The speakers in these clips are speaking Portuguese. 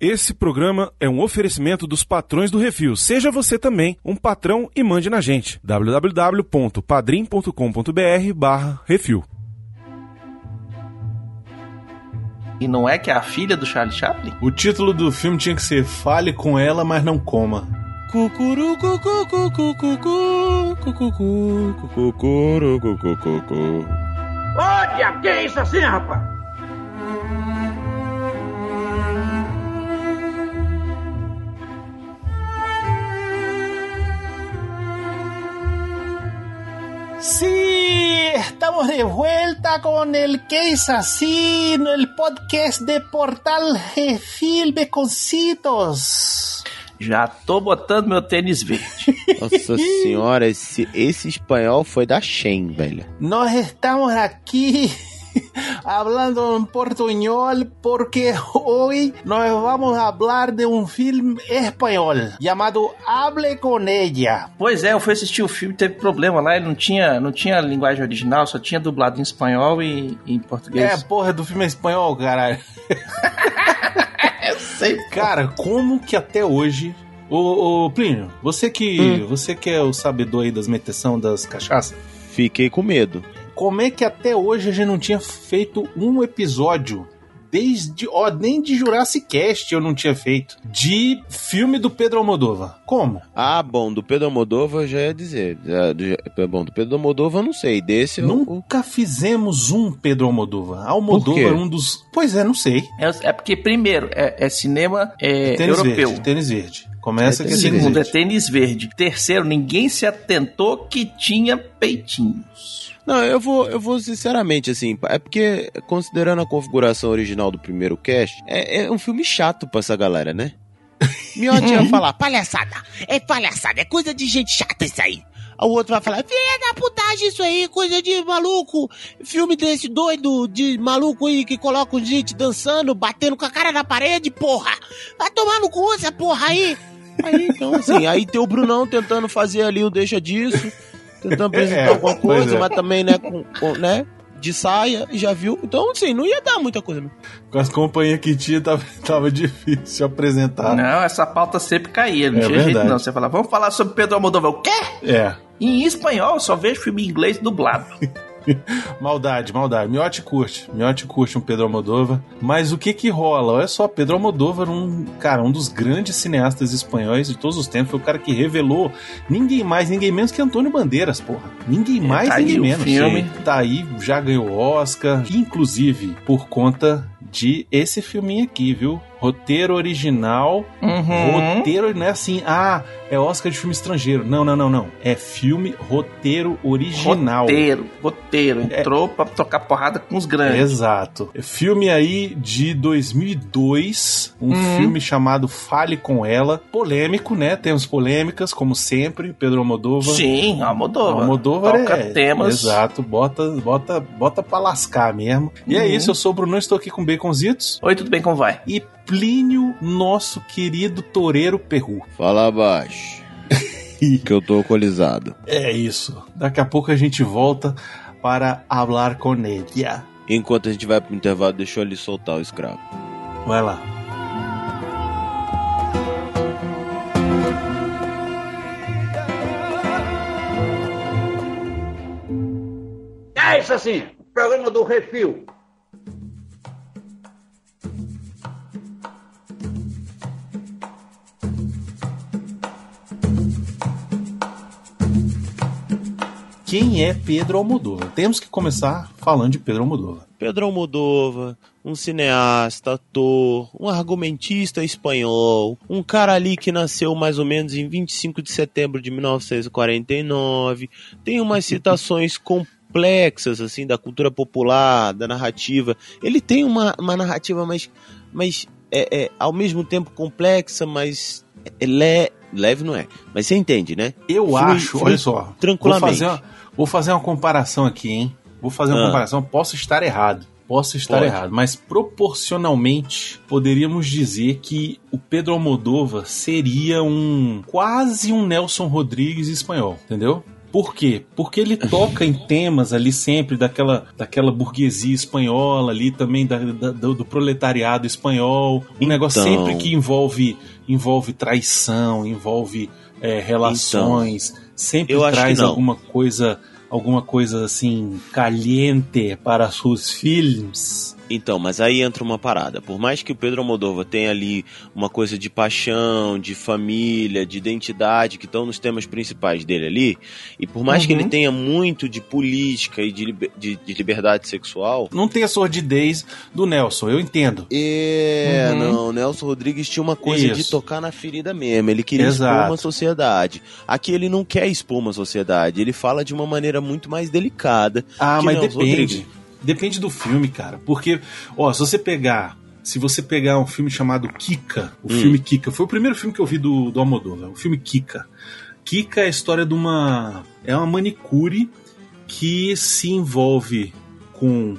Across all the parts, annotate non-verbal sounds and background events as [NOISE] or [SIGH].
Esse programa é um oferecimento dos patrões do Refil. Seja você também um patrão e mande na gente. www.padrim.com.br barra Refil. E não é que é a filha do Charlie Chaplin? O título do filme tinha que ser Fale com ela, mas não coma. Cucuru, cucu, cucu, cucu, cucu, cucuru, cucu, cucu. Ô, diabo, que é isso assim, rapaz? Sí, estamos de vuelta con el que es así, el podcast de Portal Refil Beconcitos. Já tô botando meu tênis verde. [LAUGHS] Nossa senhora, esse, esse espanhol foi da Shen, velho. Nós estamos aqui [LAUGHS] hablando en portuñol porque hoy nos vamos a hablar de un film español llamado Hable con ella. Pois é, eu fui assistir o filme teve problema lá, ele não tinha, não tinha linguagem original, só tinha dublado em espanhol e, e em É, português. porra do filme é espanhol, caralho. [LAUGHS] eu sei. Cara, como que até hoje. Ô, ô Plínio, você que, você que é o sabedor aí das meteção das cachaças, Fiquei com medo. Como é que até hoje a gente não tinha feito um episódio desde, ó, nem de Jurassic Cast eu não tinha feito, de filme do Pedro Almodóvar. Como? Ah, bom, do Pedro Almodóvar eu já ia dizer. Já- já- bom, do Pedro Almodóvar eu não sei. Desse eu. Nunca fizemos um Pedro Por quê? é um dos. Pois é, não sei. É, é porque, primeiro, é, é cinema é, tênis europeu. verde. Tênis verde. Começa É que Segundo, é tênis verde. Terceiro, ninguém se atentou que tinha peitinhos. Não, eu vou, eu vou sinceramente, assim, é porque, considerando a configuração original do primeiro cast, é, é um filme chato pra essa galera, né? Miotti ia falar, palhaçada, é palhaçada, é coisa de gente chata isso aí. O outro vai falar, filha da putagem isso aí, coisa de maluco, filme desse doido de maluco aí que coloca gente dançando, batendo com a cara na parede, porra. Vai tomar no cu essa porra aí. Aí, então, assim, aí tem o Brunão tentando fazer ali o deixa disso, tentando apresentar É, alguma coisa, é. mas também, né, com, com- né, de saia, já viu. Então, assim, não ia dar muita coisa. Não. Com as companhias que tinha, tava, [LAUGHS] tava difícil apresentar. Não, essa pauta sempre caía, não É tinha jeito verdade. não. Você fala, vamos falar sobre Pedro Almodóvar. O quê? É. Em espanhol, eu só vejo filme em inglês dublado. [LAUGHS] [LAUGHS] Maldade, maldade. Miotti curte. Miotti curte um Pedro Almodóvar. Mas o que que rola? Olha só, Pedro Almodóvar, um cara, um dos grandes cineastas espanhóis de todos os tempos, foi o cara que revelou ninguém mais, ninguém menos que Antônio Bandeiras, porra. Ninguém mais, tá aí ninguém o menos. filme. Tá aí, já ganhou Oscar, inclusive por conta de esse filminho aqui, viu? Roteiro original. Uhum. Roteiro não é assim, ah, é Oscar de filme estrangeiro. Não, não, não, não. É filme roteiro original. Roteiro, roteiro. Entrou pra tocar porrada com os grandes. Exato. Filme aí de 2002, um Uhum. filme chamado Fale com Ela. Polêmico, né? Temos polêmicas, como sempre. Pedro Almodóvar. Sim, Almodóvar. Almodóvar Toca é. temas. Exato, bota, bota, bota pra lascar mesmo. E é Uhum. isso, eu sou o Bruno, estou aqui com Baconzitos. Oi, tudo bem, como vai? E Plínio, nosso querido toureiro perru. Fala abaixo. [LAUGHS] que eu tô alcoolizado. É isso. Daqui a pouco a gente volta para falar com ella. Enquanto a gente vai pro intervalo, deixa eu ali soltar o escravo. Vai lá. É isso assim, programa do Refil. Quem é Pedro Almodóvar? Temos que começar falando de Pedro Almodóvar. Pedro Almodóvar, um cineasta, ator, um argumentista espanhol, um cara ali que nasceu mais ou menos em 25 de setembro de 1949, tem umas citações [LAUGHS] complexas, assim, da cultura popular, da narrativa. Ele tem uma, uma narrativa mais, mais é, é, ao mesmo tempo complexa, mas é le, leve não é. Mas você entende, né? Eu Flui- acho, flui olha só. Vou tranquilamente. fazer, uma, vou fazer uma comparação aqui, hein? Vou fazer uma Ah. comparação. Posso estar errado. Posso estar Pode. errado, mas proporcionalmente poderíamos dizer que o Pedro Almodóvar seria um quase um Nelson Rodrigues espanhol, entendeu? Por quê? Porque ele toca em temas ali sempre daquela, daquela burguesia espanhola ali, também da, da- do, do proletariado espanhol. Um negócio Então. sempre que envolve, envolve traição, envolve é, relações. Sempre eu traz alguma coisa, alguma coisa assim, caliente para seus filmes. Então, mas aí entra uma parada. Por mais que o Pedro Almodóvar tenha ali uma coisa de paixão, de família, de identidade, que estão nos temas principais dele ali, e por mais que Uhum. ele tenha muito de política e de, de- de liberdade sexual, Não tem a sordidez do Nelson, eu entendo. É, Uhum. não, o Nelson Rodrigues tinha uma coisa de Isso. tocar na ferida mesmo. Ele queria Exato. expor uma sociedade. Aqui ele não quer expor uma sociedade, ele fala de uma maneira muito mais delicada. Ah, que mas Nelson depende. Rodrigues. Depende do filme, cara. Porque, ó, se você pegar. Se você pegar um filme chamado Kika, o Hum. filme Kika, foi o primeiro filme que eu vi do, do Almodóvar, o filme Kika. Kika é a história de uma. É uma manicure que se envolve com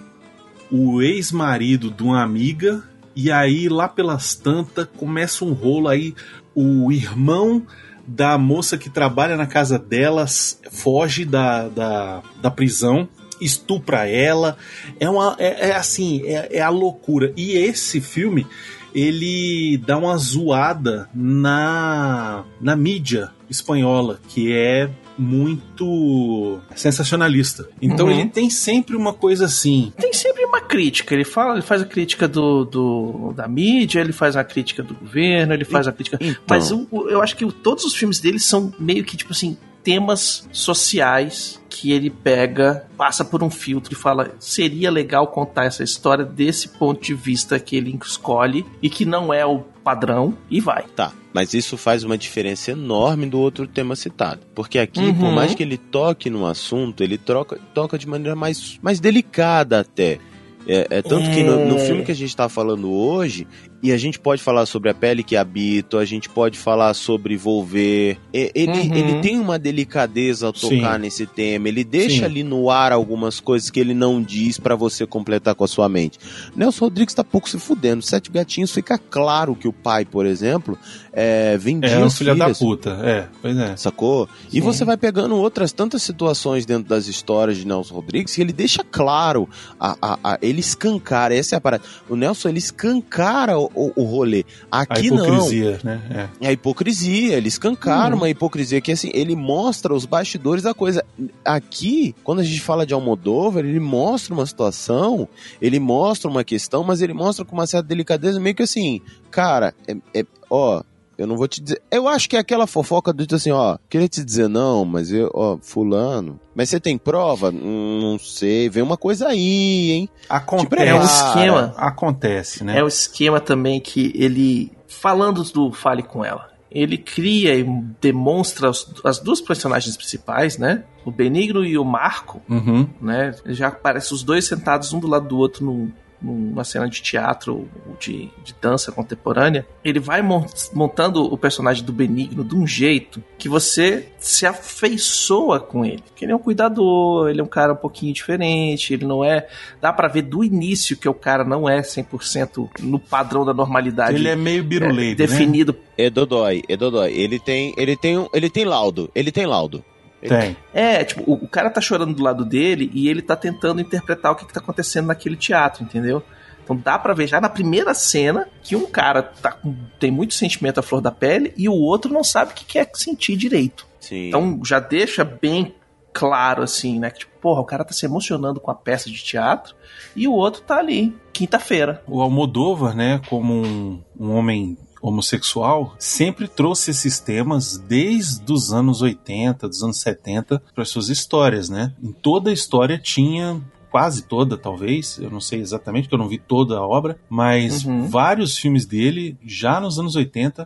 o ex-marido de uma amiga, e aí lá pelas tantas começa um rolo aí. O irmão da moça que trabalha na casa delas foge da, da, da prisão, estupra ela. É uma. É, é assim, é, é a loucura. E esse filme. Ele dá uma zoada na, na mídia espanhola, que é muito sensacionalista. Então Uhum. ele tem sempre uma coisa assim. Tem sempre uma crítica. Ele fala, ele faz a crítica do, do- da mídia, ele faz a crítica do governo, ele faz a crítica. Então, Mas o- eu acho que todos os filmes dele são meio que, tipo assim, temas sociais que ele pega, passa por um filtro e fala: seria legal contar essa história desse ponto de vista que ele escolhe e que não é o padrão, e vai. Tá, mas isso faz uma diferença enorme do outro tema citado. Porque aqui, Uhum. por mais que ele toque no assunto, ele troca, toca de maneira mais, mais delicada até. É, é tanto que no, no É. filme que a gente tá falando hoje, e a gente pode falar sobre a pele que habito, a gente pode falar sobre volver. É, ele, Uhum. ele tem uma delicadeza ao tocar Sim. nesse tema, ele deixa Sim. ali no ar algumas coisas que ele não diz pra você completar com a sua mente. Nelson Rodrigues tá pouco se fudendo. Sete Gatinhos fica claro que o pai, por exemplo, é, vendia É um filho da puta. É, pois é. Sacou? E Sim. você vai pegando outras tantas situações dentro das histórias de Nelson Rodrigues que ele deixa claro, a, a, a- ele escancara, essa é a parada. O Nelson, ele escancara o, o, o rolê. A Aqui não. hipocrisia, né? É. É a hipocrisia, ele escancara Uhum. uma hipocrisia que assim, ele mostra os bastidores da coisa. Aqui, quando a gente fala de Almodóvar, ele mostra uma situação, ele mostra uma questão, mas ele mostra com uma certa delicadeza, meio que assim, cara, é, é- ó, eu não vou te dizer. Eu acho que é aquela fofoca do tipo assim, ó, queria te dizer não, mas eu, ó, fulano. Mas você tem prova? Hum, Não sei, vem uma coisa aí, hein? Acontece. É um esquema. Acontece, né? É o esquema também que ele, falando do Fale com ela, ele cria e demonstra os- as duas personagens principais, né? O Benigno e o Marco, Uhum. né? Já aparecem os dois sentados um do lado do outro num- numa cena de teatro, ou de, de dança contemporânea. Ele vai mon- montando o personagem do Benigno de um jeito que você se afeiçoa com ele. Porque ele é um cuidador, ele é um cara um pouquinho diferente, ele não é. Dá pra ver do início que o cara não é 100% no padrão da normalidade. Ele é meio biruleiro, né? definido É Dodói, é Dodói. Ele tem, ele tem, ele tem laudo, ele tem laudo. Tem. É, tipo, o, o cara tá chorando do lado dele e ele tá tentando interpretar o que, que tá acontecendo naquele teatro, entendeu? Então dá pra ver já na primeira cena que um cara tá com- tem muito sentimento à flor da pele e o outro não sabe o que quer sentir direito. Sim. Então já deixa bem claro assim, né? Que tipo, porra, o cara tá se emocionando com a peça de teatro e o outro tá ali, quinta-feira. O Almodóvar, né, como um, um homem homossexual, sempre trouxe esses temas desde os anos 80, dos anos 70, para suas histórias, né? Em toda a história tinha quase toda, talvez, eu não sei exatamente, porque eu não vi toda a obra, mas Uhum. vários filmes dele, já nos anos 80,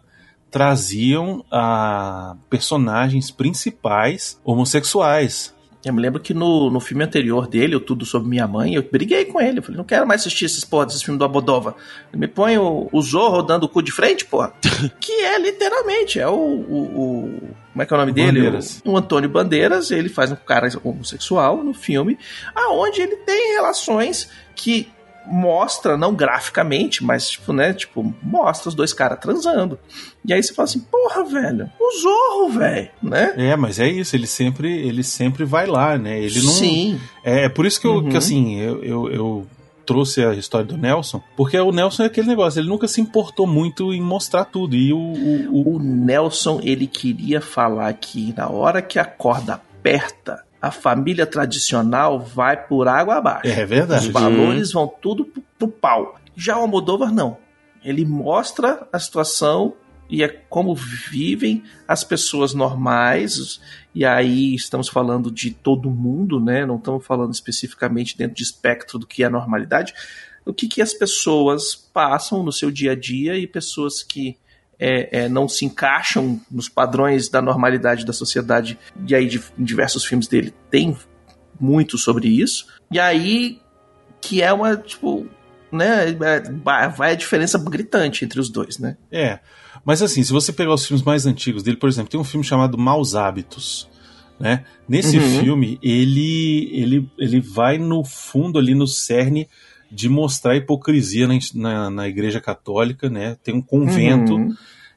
traziam a personagens principais homossexuais. Eu me lembro que no, no filme anterior dele, o Tudo Sobre Minha Mãe, eu briguei com ele. Eu falei, não quero mais assistir esses porra desses filmes do Abodova. Me põe o, o Zorro dando o cu de frente, porra. que é literalmente, é o, o, o- Como é que é o nome dele? Bandeiras. O, o Antônio Bandeiras, ele faz um cara homossexual no filme, aonde ele tem relações que mostra, não graficamente, mas tipo, né, tipo, mostra os dois caras transando. E aí você fala assim, porra, velho, o Zorro, velho, né? É, mas é isso, ele sempre, ele sempre vai lá, né? Ele não. Sim. É, é por isso que, eu, Uhum. que assim, eu, eu, eu trouxe a história do Nelson, porque o Nelson é aquele negócio, ele nunca se importou muito em mostrar tudo. E o. o- o- O Nelson, ele queria falar que na hora que a corda aperta, a família tradicional vai por água abaixo. é verdade. Os valores vão tudo pro, pro pau. Já o Almodóvar não. Ele mostra a situação e é como vivem as pessoas normais. E aí estamos falando de todo mundo, né? Não estamos falando especificamente dentro de espectro do que é normalidade. O que, que as pessoas passam no seu dia a dia e pessoas que é, é, não se encaixam nos padrões da normalidade da sociedade. E aí, de, em diversos filmes dele, tem muito sobre isso. E aí, que é uma, tipo, né? é, vai- vai a diferença gritante entre os dois, né? É. Mas assim, se você pegar os filmes mais antigos dele, por exemplo, tem um filme chamado Maus Hábitos. Né? Nesse Uhum. filme, ele, ele, ele vai no fundo ali no cerne de mostrar a hipocrisia na, na, na igreja católica, né? Tem um convento Uhum.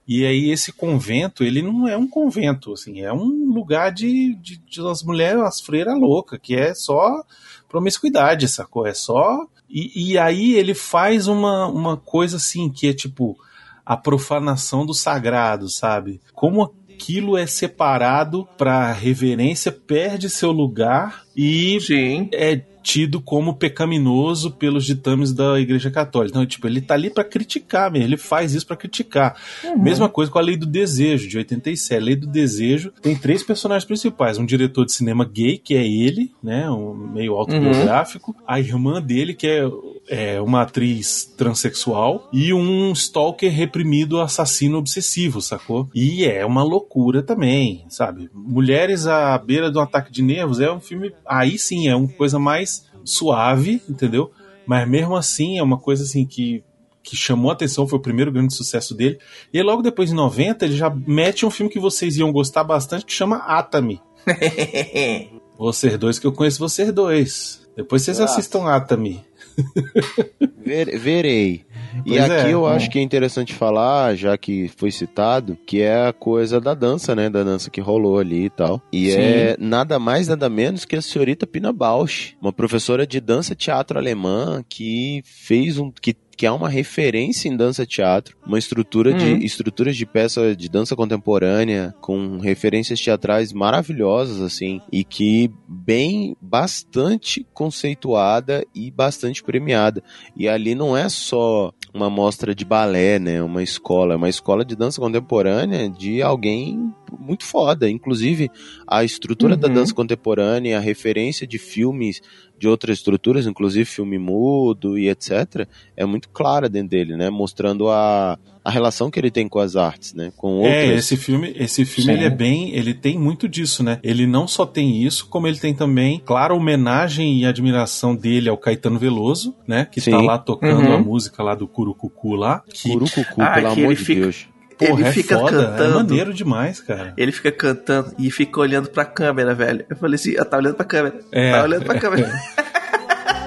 E aí esse convento, ele não é um convento, assim, é um lugar de, de, de as mulheres, as freiras loucas, que é só promiscuidade, sacou? É só. E, e aí ele faz uma, uma coisa assim, que é tipo a profanação do sagrado, sabe? Como aquilo é separado para reverência, perde seu lugar e Sim. é tido como pecaminoso pelos ditames da Igreja Católica. Então, tipo, ele tá ali para criticar mesmo, ele faz isso para criticar. Uhum. Mesma coisa com a Lei do Desejo, de 87. A Lei do Desejo tem três personagens principais: um diretor de cinema gay, que é ele, né? Um meio autobiográfico, a irmã dele, que é, é uma atriz transexual, e um stalker reprimido assassino obsessivo, sacou? E é uma loucura também, sabe? Mulheres à beira de um ataque de nervos é um filme. Aí sim, é uma coisa mais suave, entendeu? Mas mesmo assim, é uma coisa assim que que chamou a atenção, foi o primeiro grande sucesso dele. E aí, logo depois, em 90, ele já mete um filme que vocês iam gostar bastante, que chama Atami. [LAUGHS] Vocês dois, que eu conheço vocês dois. Depois vocês Ah. assistam Atami. [LAUGHS] Ver- verei. E Pois aqui é, eu bom. acho que é interessante falar, já que foi citado, que é a coisa da dança, né? Da dança que rolou ali e tal. E Sim. é nada mais, nada menos que a senhorita Pina Bausch, uma professora de dança teatro alemã que fez um. que que é uma referência em dança teatro, uma estrutura Uhum. de estruturas de peça de dança contemporânea com referências teatrais maravilhosas assim e que bem bastante conceituada e bastante premiada. E ali não é só uma mostra de balé, né? Uma escola, uma escola de dança contemporânea de alguém muito foda. Inclusive, a estrutura da Uhum. dança contemporânea, a referência de filmes de outras estruturas, inclusive filme mudo e etc., é muito clara dentro dele, né? Mostrando a, a relação que ele tem com as artes, né? Com outras. É, esse filme, esse filme Sim. ele é bem, ele tem muito disso, né? Ele não só tem isso, como ele tem também, claro, homenagem e admiração dele ao Caetano Veloso, né? Que tá Sim. lá tocando Uhum. a música lá do Curucucu lá. Que, Curucucu, Ah, pelo que amor ele de fica- Deus. porra, ele é fica foda, é cantando. maneiro demais, cara. Ele fica cantando e fica olhando pra câmera, velho. Eu falei assim, ah, tá olhando pra câmera. É. Tá olhando pra câmera. [LAUGHS]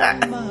[LAUGHS]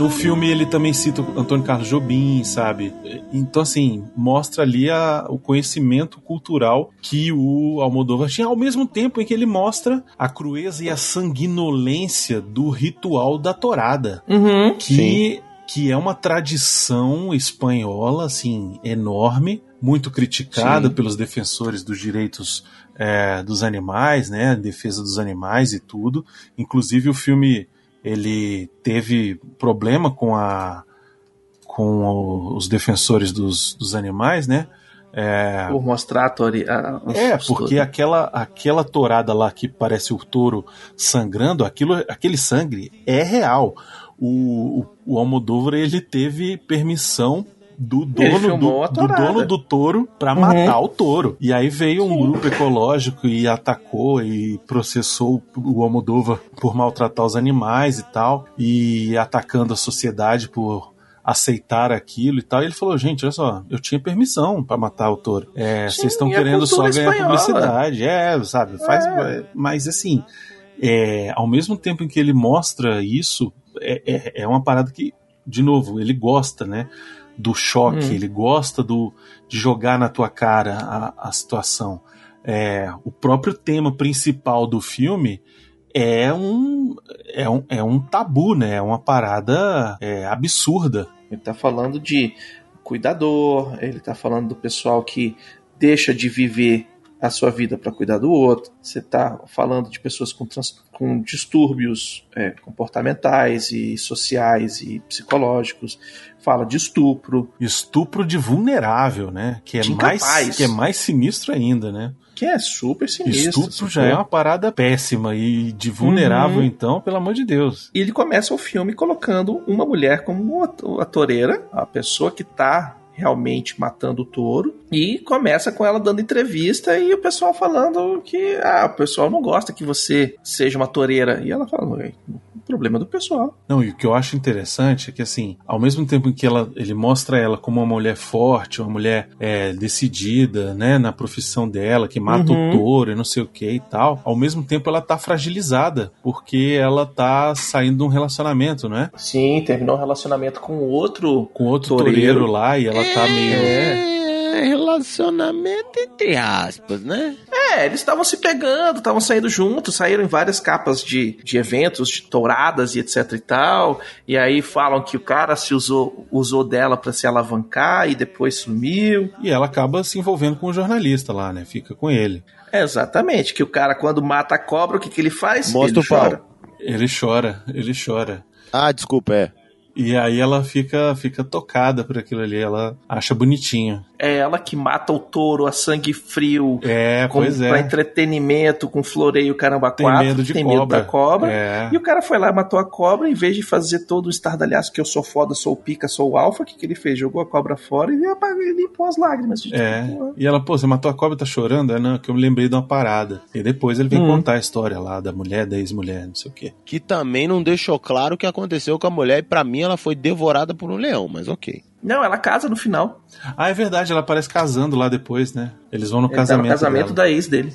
No filme ele também cita o Antônio Carlos Jobim, sabe? Então, assim, mostra ali a- o conhecimento cultural que o Almodóvar tinha, ao mesmo tempo em que ele mostra a crueza e a sanguinolência do ritual da torada. Uhum. que, que é uma tradição espanhola, assim, enorme, muito criticada Sim. pelos defensores dos direitos é, dos animais, né, defesa dos animais e tudo. Inclusive o filme ele teve problema com a com o- os defensores dos, dos animais, né? É, Por mostrar a tori- a- é, porque aquela, aquela tourada lá que parece o touro sangrando, aquilo, aquele sangue é real. O, o, o Almodóvar, ele teve permissão do dono do, do dono do touro pra Uhum. matar o touro. E aí veio um grupo ecológico e atacou e processou o Almodóvar por maltratar os animais e tal, e atacando a sociedade por aceitar aquilo e tal. E ele falou: gente, olha só, eu tinha permissão pra matar o touro. É, vocês estão querendo só ganhar espanhola. publicidade. É, sabe? Faz, Mas assim, é, ao mesmo tempo em que ele mostra isso, é, é, é uma parada que, de novo, ele gosta, né? Do choque, Hum. ele gosta do, de jogar na tua cara a, a situação. É, o próprio tema principal do filme é um, é um, é um tabu, né? É uma parada é, absurda. Ele tá falando de cuidador, ele tá falando do pessoal que deixa de viver a sua vida para cuidar do outro. Você tá falando de pessoas com, trans- com distúrbios é, comportamentais e sociais e psicológicos. Fala de estupro, Estupro de vulnerável, né? Que é, mais, incapaz. que é mais sinistro ainda, né? que é super sinistro. Estupro já é uma parada péssima e de vulnerável, Uhum. então, pelo amor de Deus. E ele começa o filme colocando uma mulher como a toureira, a pessoa que tá realmente matando o touro, e começa com ela dando entrevista e o pessoal falando que ah, o pessoal não gosta que você seja uma toureira. E ela fala, "Ué, o problema do pessoal. Não, e o que eu acho interessante é que, assim, ao mesmo tempo em que ela, ele mostra ela como uma mulher forte, uma mulher é, decidida, né, na profissão dela, que mata Uhum. o touro e não sei o que e tal, ao mesmo tempo ela tá fragilizada, porque ela tá saindo de um relacionamento, né? Sim, terminou um relacionamento com outro. Com outro Toureiro. toureiro lá e ela tá meio. É, relacionamento entre aspas, né? É, eles estavam se pegando, estavam saindo juntos, saíram em várias capas de, de eventos, de touradas e etc e tal. E aí falam que o cara se usou, usou dela pra se alavancar e depois sumiu. E ela acaba se envolvendo com o jornalista lá, né? Fica com ele. É, exatamente, que o cara quando mata a cobra, o que, que ele faz? Mostra ele o pau. chora. Ele chora, ele chora. Ah, desculpa, é. E aí ela fica, fica tocada por aquilo ali, ela acha bonitinho. É ela que mata o touro a sangue frio. É, Com, pois Pra é. entretenimento, com floreio, caramba, Tem quatro, medo de tem medo cobra. da cobra. É. E o cara foi lá e matou a cobra, em vez de fazer todo o estardalhaço que eu sou foda, sou o pica, sou o alfa, o que, que ele fez? Jogou a cobra fora e limpou as lágrimas. De É. E ela, pô, você matou a cobra e tá chorando? É, não, que eu me lembrei de uma parada. E depois ele vem Hum. contar a história lá da mulher, da ex-mulher, não sei o quê. Que também não deixou claro o que aconteceu com a mulher e pra mim ela foi devorada por um leão, mas ok. Não, ela casa no final. Ah, é verdade, ela aparece casando lá depois, né? Eles vão no Ele tá casamento. no casamento dela. da ex dele.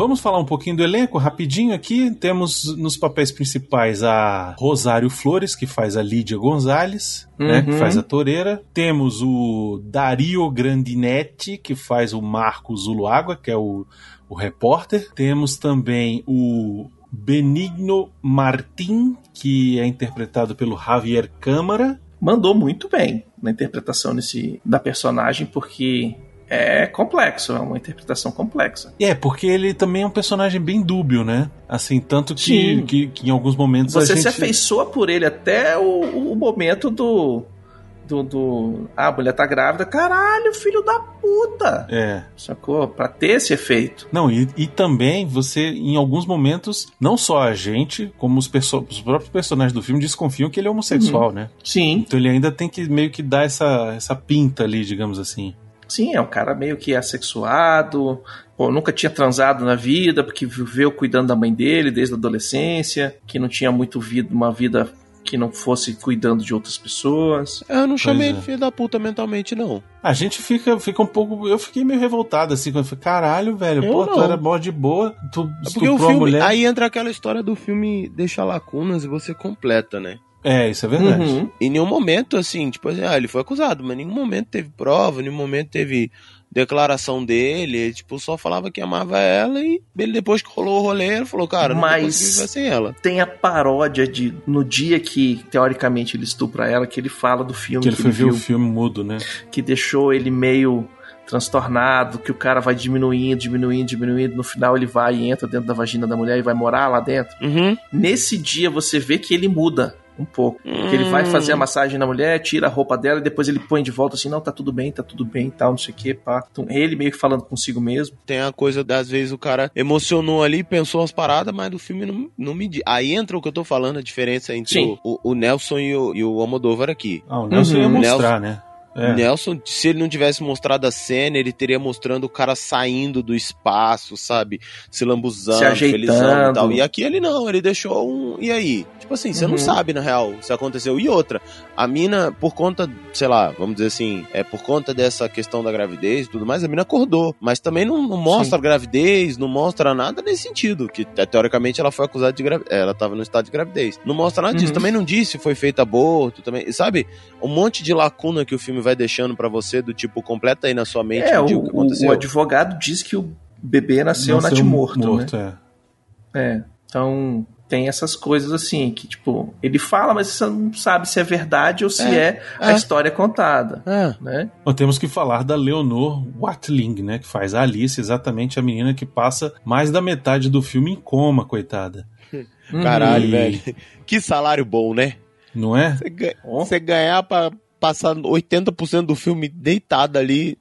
Vamos falar um pouquinho do elenco, rapidinho aqui. Temos nos papéis principais a Rosário Flores, que faz a Lídia Gonzalez, né, Uhum. que faz a Toureira. Temos o Dario Grandinetti, que faz o Marcos Zuluaga, que é o, o repórter. Temos também o Benigno Martin, que é interpretado pelo Javier Câmara. Mandou muito bem na interpretação desse, da personagem, porque é complexo, é uma interpretação complexa. É, porque ele também é um personagem bem dúbio, né? Assim, tanto que, que, que em alguns momentos Você gente... se afeiçoa por ele até o, o momento do, do, do. Ah, a mulher tá grávida. Caralho, filho da puta! É. Sacou? Pra ter esse efeito. Não, e, e também você, em alguns momentos, não só a gente, como os, os próprios personagens do filme desconfiam que ele é homossexual, né? Sim, Então ele ainda tem que meio que dar essa, essa pinta ali, digamos assim. Sim, é um cara meio que assexuado, pô, nunca tinha transado na vida, porque viveu cuidando da mãe dele desde a adolescência, que não tinha muito vida, uma vida que não fosse cuidando de outras pessoas. Eu não chamei é. ele filho da puta mentalmente, não. A gente fica, fica um pouco. Eu fiquei meio revoltado assim quando eu falei, caralho, velho, Eu pô, tu não. era mó de boa, tu É porque o filme. mulher. Aí entra aquela história do filme deixa lacunas e você completa, né? É, isso é verdade. Uhum. Em nenhum momento, assim, tipo assim, ah, ele foi acusado, mas em nenhum momento teve prova, em nenhum momento teve declaração dele. Ele, tipo, só falava que amava ela e ele, depois que rolou o rolê, ele falou, cara, não Mas- sem ela. Tem a paródia de no dia que, teoricamente, ele estupra ela, que ele fala do filme Que ele que foi ele ver viu, o filme mudo, né? que deixou ele meio transtornado, que o cara vai diminuindo, diminuindo, diminuindo, no final ele vai e entra dentro da vagina da mulher e vai morar lá dentro. Uhum. Nesse dia você vê que ele muda um pouco. Que ele vai fazer a massagem na mulher, tira a roupa dela e depois ele põe de volta assim, não, tá tudo bem, tá tudo bem e tal, não sei o que, pá. Então, ele meio que falando consigo mesmo. Tem a coisa das vezes o cara emocionou ali, pensou umas paradas, mas do filme não, não me diz. Aí entra o que eu tô falando, a diferença entre o, o- o Nelson e o, e o Almodóvar aqui. Ah, o Nelson Uhum. ia mostrar, né? É. Nelson, se ele não tivesse mostrado a cena, ele teria mostrando o cara saindo do espaço, sabe? Se lambuzando, Se ajeitando. felizão e tal. E aqui ele não, ele deixou um. E aí? Tipo assim, você Uhum. não sabe, na real, se aconteceu. E outra, a mina, por conta, sei lá, vamos dizer assim, é por conta dessa questão da gravidez e tudo mais, a mina acordou. Mas também não, não mostra a gravidez, não mostra nada nesse sentido. Que te- teoricamente ela foi acusada de gravidez. Ela tava no estado de gravidez. Não mostra nada disso. Uhum. Também não disse se foi feito aborto, também. Sabe? Um monte de lacuna que o filme vai deixando pra você, do tipo, completa aí na sua mente É, o, o que aconteceu. o advogado diz que o bebê nasceu, Nasceu natimorto, né? morto, é. É, então tem essas coisas assim, que tipo, ele fala, mas você não sabe se é verdade ou se é, a é. história contada, É. né? Nós temos que falar da Leonor Watling, né? Que faz a Alice, exatamente a menina que passa mais da metade do filme em coma, coitada. Caralho, E- velho. Que salário bom, né? Não é? Você ga- Ó. você ganhar pra passar 80% do filme deitada ali,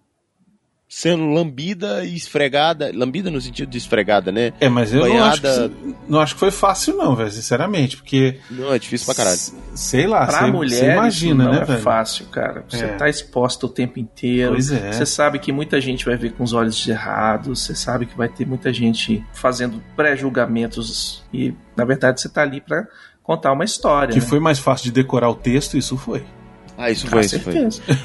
sendo lambida e esfregada. Lambida no sentido de esfregada, né? É, mas eu não acho, que, não acho que foi fácil, não, velho, sinceramente, porque. Não, é difícil pra caralho. s- Sei lá, Pra você, mulher, você imagina, não né, é velho? fácil, cara. Você É. tá exposto o tempo inteiro. Pois é. Você sabe que muita gente vai ver com os olhos errados. Você sabe que vai ter muita gente fazendo pré-julgamentos. E, na verdade, você tá ali pra contar uma história. Que né? foi mais fácil de decorar o texto, isso foi. Ah, isso foi, isso foi.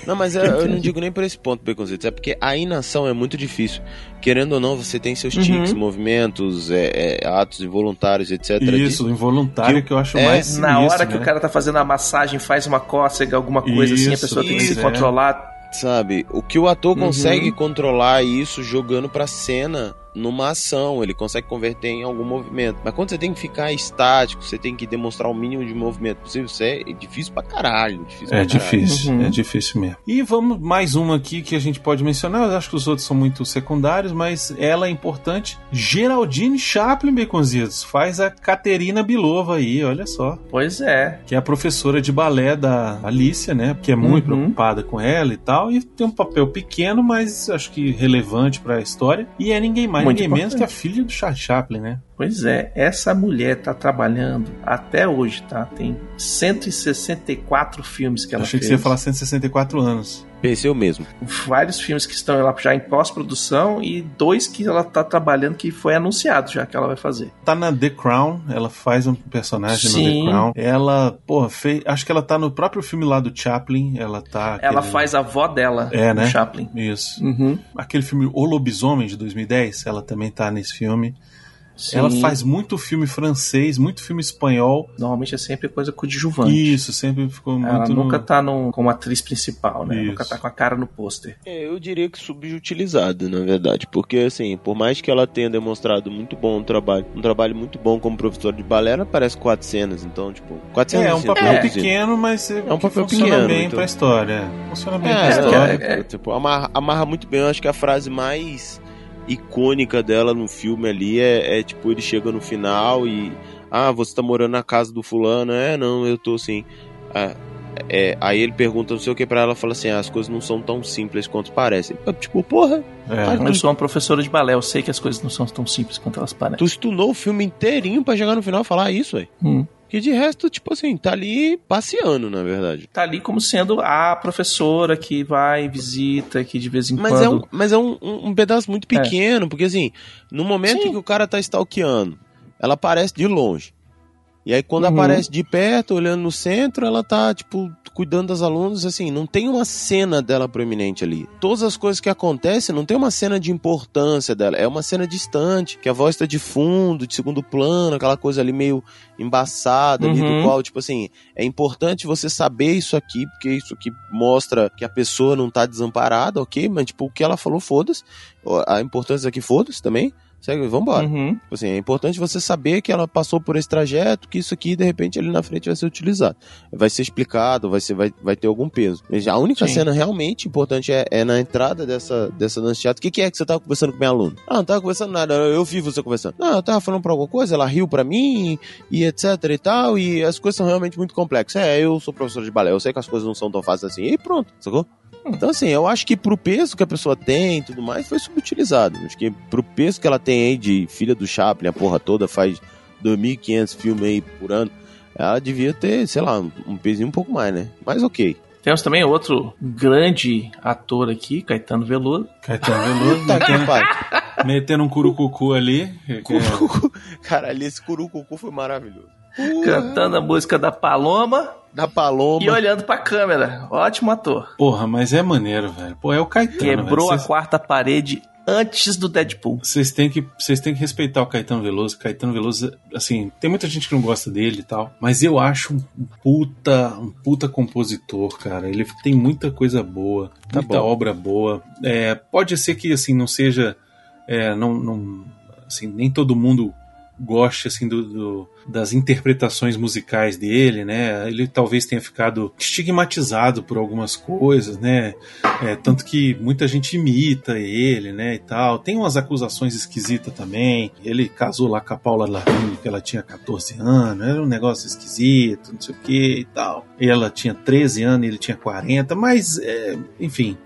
Não, mas é, eu não digo nem por esse ponto, Baconzitos, é porque a inação é muito difícil. Querendo ou não, você tem seus Uhum. tics, movimentos, é, é, atos involuntários, etc. Isso, o involuntário que, eu acho é, mais Na sinistro, hora que né? o cara tá fazendo a massagem, faz uma cócega, alguma coisa assim, a Isso, pessoa tem que isso, se é. controlar. Sabe? O que o ator Uhum. consegue controlar isso jogando pra cena numa ação, ele consegue converter em algum movimento. Mas quando você tem que ficar estático, você tem que demonstrar o mínimo de movimento possível, isso é difícil pra caralho. Difícil É pra caralho. difícil, Uhum. é difícil mesmo. E vamos mais uma aqui que a gente pode mencionar. Eu acho que os outros são muito secundários, mas ela é importante. Geraldine Chaplin, Baconzitos, faz a Caterina Bilova aí, olha só. Pois é. Que é a professora de balé da Alicia, né? Que é muito Uhum. preocupada com ela e tal. E tem um papel pequeno, mas acho que relevante pra história. E é ninguém mais, Que a importante. filha do Charles Chaplin, né? Pois é, essa mulher tá trabalhando até hoje, tá? Tem 164 filmes que ela Achei que fez. você ia falar 164 anos. Pensei eu mesmo. Vários filmes que estão lá já em pós-produção e dois que ela tá trabalhando que foi anunciado já que ela vai fazer. Tá na The Crown, ela faz um personagem no Sim. The Crown. Ela, porra, fez, acho que ela tá no próprio filme lá do Chaplin, ela tá... Ela aquele- faz a avó dela, É, no né? Chaplin. Isso. Uhum. Aquele filme O Lobisomem, de 2010, ela também tá nesse filme. Sim. Ela faz muito filme francês, muito filme espanhol. Normalmente é sempre coisa coadjuvante. Isso, sempre ficou Ela muito... no- nunca tá num, como atriz principal, né? Isso. Nunca tá com a cara no pôster. É, eu diria que subutilizado, na verdade, porque assim, por mais que ela tenha demonstrado muito bom trabalho, um trabalho muito bom como professora de balé, ela aparece quatro cenas, então, tipo, quatro cenas É, é um assim, papel traduzindo. pequeno, mas é um que papel funciona pequeno, bem então. pra história. Funciona bem pra É, história. é, é, tipo, amarra, amarra muito bem. Eu acho que a frase mais icônica dela no filme ali é, é, tipo, ele chega no final e. Ah, você tá morando na casa do fulano? É, não, eu tô assim. Ah, é, aí ele pergunta não sei o que pra ela fala assim: ah, as coisas não são tão simples quanto parecem. Eu, Tipo, porra, É. Eu sou uma professora de balé, eu sei que as coisas não são tão simples quanto elas parecem. tu estunou o filme inteirinho pra chegar no final e falar isso, aí. Hum. Que de resto, tipo assim, tá ali passeando, na verdade. Tá ali como sendo a professora que vai, visita, que de vez em Mas quando. é, um, mas é um, um- um pedaço muito pequeno, porque assim, no momento Sim. em que o cara tá stalkeando, ela aparece de longe. E aí quando Uhum. aparece de perto, olhando no centro, ela tá, tipo, cuidando das alunas, assim, não tem uma cena dela proeminente ali. Todas as coisas que acontecem, não tem uma cena de importância dela, é uma cena distante, que a voz tá de fundo, de segundo plano, aquela coisa ali meio embaçada, ali, do Uhum. qual, tipo assim, é importante você saber isso aqui, porque isso aqui mostra que a pessoa não tá desamparada, ok? Mas, tipo, o que ela falou, foda-se. A importância aqui, foda-se também. Segue, vambora. Uhum. Tipo Assim, é importante você saber que ela passou por esse trajeto, que isso aqui, de repente, ali na frente vai ser utilizado. Vai ser explicado, vai, ser, vai, vai ter algum peso. Mas a única Sim. cena realmente importante é, é na entrada dessa, dessa dança de teatro. O que, que é que você tava conversando com minha aluna? Ah, não tava conversando nada, eu vi você conversando. Não, eu tava falando pra alguma coisa, ela riu pra mim, e etc e tal, e as coisas são realmente muito complexas. É, eu sou professor de balé, eu sei que as coisas não são tão fáceis assim, e pronto, sacou? Então, assim, eu acho que pro peso que a pessoa tem e tudo mais, foi subutilizado. Acho que pro peso que ela tem aí de filha do Chaplin, a porra toda, faz 2.500 filmes aí por ano, ela devia ter, sei lá, um pezinho um pouco mais, né? Mas ok. Temos também outro grande ator aqui, Caetano Veloso. Caetano Veloso, [LAUGHS] Tá aqui, metendo, metendo um curucucu ali. que- que é- Caralho, esse curucucu foi maravilhoso. Cantando a música da Paloma Da Paloma. e olhando pra câmera. Ótimo ator. Porra, mas é maneiro, velho. Pô, é o Caetano. Quebrou velho. a quarta parede antes do Deadpool. Vocês têm que vocês têm que respeitar o Caetano Veloso. Caetano Veloso, assim, tem muita gente que não gosta dele e tal, mas eu acho um puta, um puta compositor, cara. Ele tem muita coisa boa, Tá muita bom. obra boa. É, pode ser que assim não seja, é, não, não, assim, nem todo mundo goste assim do, do- das interpretações musicais dele, né? Ele talvez tenha ficado estigmatizado por algumas coisas, né? É, tanto que muita gente imita ele, né, e tal. Tem umas acusações esquisitas também. Ele casou lá com a Paula Lavigne, que ela tinha 14 anos, era um negócio esquisito, não sei o que e tal. Ela tinha 13 anos ele tinha 40, mas, é, enfim.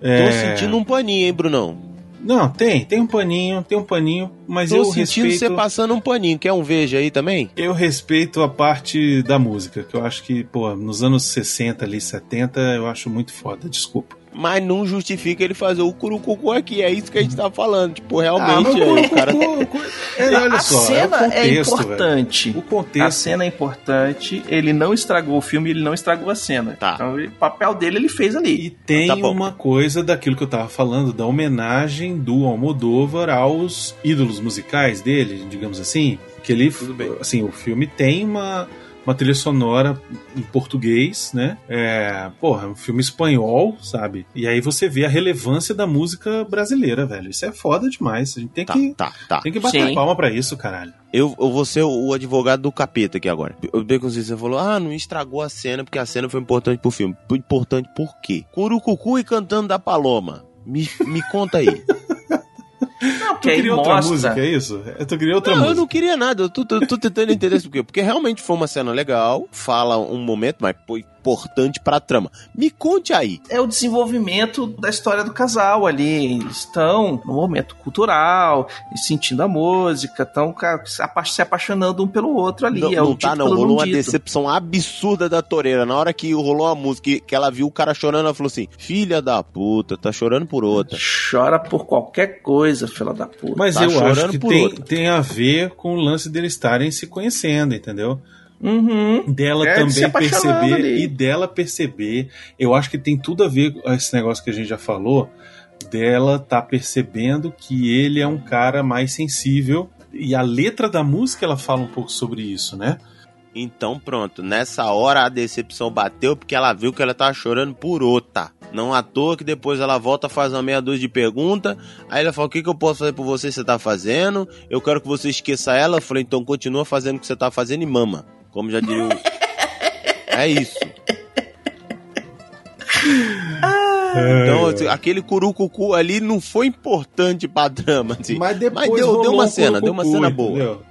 Tô É, sentindo um paninho, hein, Brunão? Não, tem, tem um paninho, tem um paninho, mas Tô eu sentindo respeito... você passando um paninho. Quer um veja aí também? Eu respeito a parte da música, que eu acho que, pô, nos anos 60 ali, 70, eu acho muito foda, desculpa. Mas não justifica ele fazer o curucucu aqui. É isso que a gente tá falando. Tipo, Ah, realmente, o aí o cara. Curucucu- [LAUGHS] É, olha a só, cena é, o contexto, é velho. importante. O A contexto. cena é importante. Ele não estragou o filme, ele não estragou a cena. Tá. Então, o papel dele ele fez ali. E tem Tá bom. uma coisa daquilo que eu tava falando, da homenagem do Almodóvar aos ídolos musicais dele, digamos assim. Que ele, Tudo bem. assim, o filme tem uma, uma trilha sonora em português, né? É, porra, é um filme espanhol, sabe? E aí você vê a relevância da música brasileira, velho. Isso é foda demais. A gente tem Tá, que, tá, tá. tem que bater Sim. palma pra isso, caralho. Eu, eu vou ser o advogado do capeta aqui agora. O Baconzinho, você falou, ah, não estragou a cena porque a cena foi importante pro filme. Importante por quê? Curucucu e cantando da Paloma. Me, me conta aí. [LAUGHS] Tu porque queria outra mostra. música, é isso? Eu tu queria outra não, eu música. não queria nada. Eu tô, tô- tô tentando entender isso por quê. Porque realmente foi uma cena legal, fala um momento, mas foi importante pra trama. Me conte aí. é o desenvolvimento da história do casal ali. Eles estão no momento cultural, sentindo a música, estão se apa- se apaixonando um pelo outro ali. não é não o tá, não. Rolou uma dito. decepção absurda da Toreira. Na hora que rolou a música que- que ela viu o cara chorando, ela falou assim: Filha da puta, tá chorando por outra. Chora por qualquer coisa, filha da puta. Mas Tá eu acho que por tem, outra. tem a ver com o lance deles estarem se conhecendo, entendeu? Uhum. Dela É, também perceber ali. e dela perceber. Eu acho que tem tudo a ver com esse negócio que a gente já falou. Dela tá percebendo que ele é um cara mais sensível. E a letra da música ela fala um pouco sobre isso, né? Então pronto, nessa hora a decepção bateu porque ela viu que ela tava chorando por outra. Não à toa que depois ela volta, faz uma meia dúzia de pergunta. Aí ela fala: O que, que eu posso fazer por você? Você tá fazendo? Eu quero que você esqueça ela. Eu falei: Então continua fazendo o que você tá fazendo e mama. Como já diria o. É isso. Então, assim, aquele curucucu ali não foi importante pra trama. Assim. Mas depois Mas deu- deu uma um cena, deu uma cena boa. entendeu?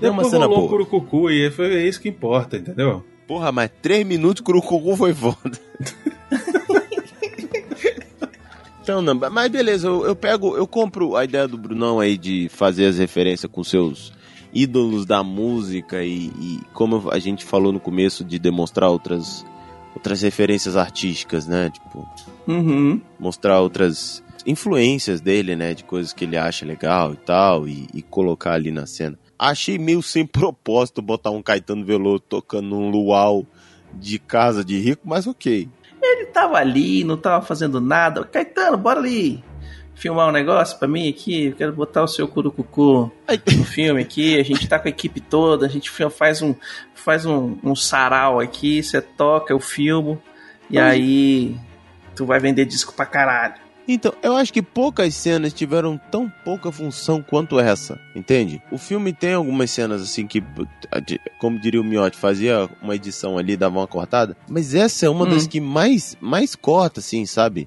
Deu uma Depois cena rolou um boa. curucucu e foi é isso que importa, entendeu? Porra, mas três minutos curucucu foi foda. [LAUGHS] então, não, mas beleza, eu, eu pego, eu compro a ideia do Brunão aí de fazer as referências com seus ídolos da música e, e como a gente falou no começo de demonstrar outras outras referências artísticas, né? Tipo, Uhum. mostrar outras influências dele, né? De coisas que ele acha legal e tal, e, e colocar ali na cena. Achei meio sem propósito botar um Caetano Veloso tocando num luau de casa de rico, mas ok. Ele tava ali, não tava fazendo nada. Caetano, bora ali filmar um negócio pra mim aqui. Eu quero botar o seu curucucu no filme aqui. A gente tá com a equipe toda, a gente faz um, faz um, um sarau aqui, você toca, eu filmo. E aí tu vai vender disco pra caralho. Então, eu acho que poucas cenas tiveram tão pouca função quanto essa, entende? O filme tem algumas cenas assim que, como diria o Miotti, fazia uma edição ali, dava uma cortada, mas essa é uma Hum. das que mais, mais corta, assim, sabe?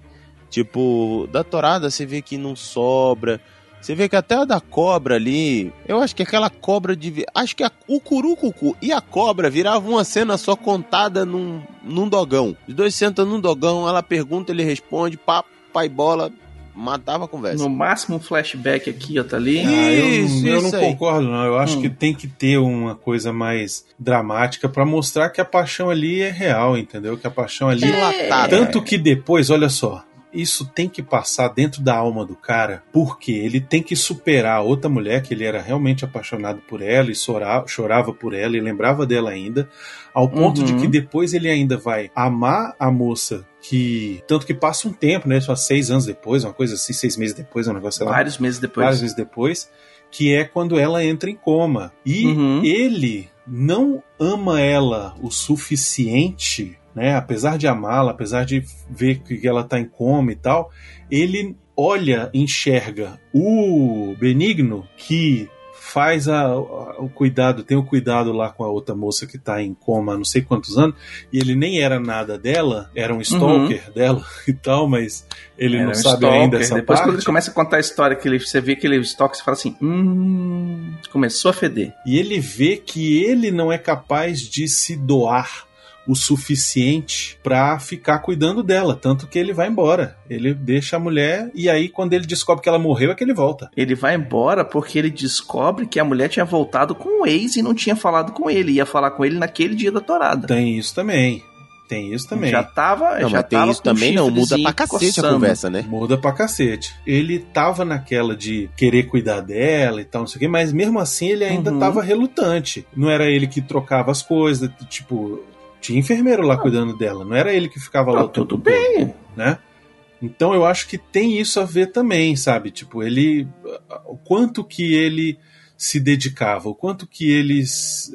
Tipo, da torada você vê que não sobra. Você vê que até a da cobra ali, eu acho que aquela cobra de. Acho que a- o curucucu e a cobra viravam uma cena só contada num, num dogão. Os dois sentam num dogão, ela pergunta, ele responde, pá, pai bola, matava a conversa. No máximo um flashback aqui, outro ali. Ah, eu, Isso, eu não aí. concordo, não. Eu acho Hum. que tem que ter uma coisa mais dramática pra mostrar que a paixão ali é real, entendeu? Que a paixão ali. Dilatada. Tanto que depois, olha só. Isso tem que passar dentro da alma do cara, porque ele tem que superar outra mulher que ele era realmente apaixonado por ela e chorava, chorava por ela e lembrava dela ainda, ao ponto Uhum. de que depois ele ainda vai amar a moça que. Tanto que passa um tempo, né? Só seis anos depois, uma coisa assim, seis meses depois, um negócio sei lá Vários meses depois. várias vezes depois, que é quando ela entra em coma. E Uhum. ele não ama ela o suficiente, né? Apesar de amá-la, apesar de ver que ela tá em coma e tal, ele olha, enxerga o Benigno que faz a- a- o cuidado, tem o cuidado lá com a outra moça que tá em coma há não sei quantos anos, e ele nem era nada dela, era um stalker dela [LAUGHS] e tal, mas ele Era não um sabe stalker. ainda essa Depois, parte. quando ele começa a contar a história, que ele, você vê que ele estoque, você fala assim: hum. Começou a feder. E ele vê que ele não é capaz de se doar o suficiente pra ficar cuidando dela, tanto que ele vai embora. Ele deixa a mulher e aí quando ele descobre que ela morreu é que ele volta. Ele vai embora porque ele descobre que a mulher tinha voltado com o ex e não tinha falado com ele. Ia falar com ele naquele dia da torada. Tem isso também. Tem isso também. Já tava. Não, já mas tem tava isso também, não. Muda pra cacete a coçando. conversa, né? Muda pra cacete. Ele tava naquela de querer cuidar dela e tal, não sei o quê, mas mesmo assim ele ainda Uhum. tava relutante. Não era ele que trocava as coisas, tipo, tinha enfermeiro lá cuidando dela, não era ele que ficava lá o tempo tudo todo, bem. né? Então eu acho que tem isso a ver também, sabe? Tipo, ele. O quanto que ele se dedicava, o quanto que ele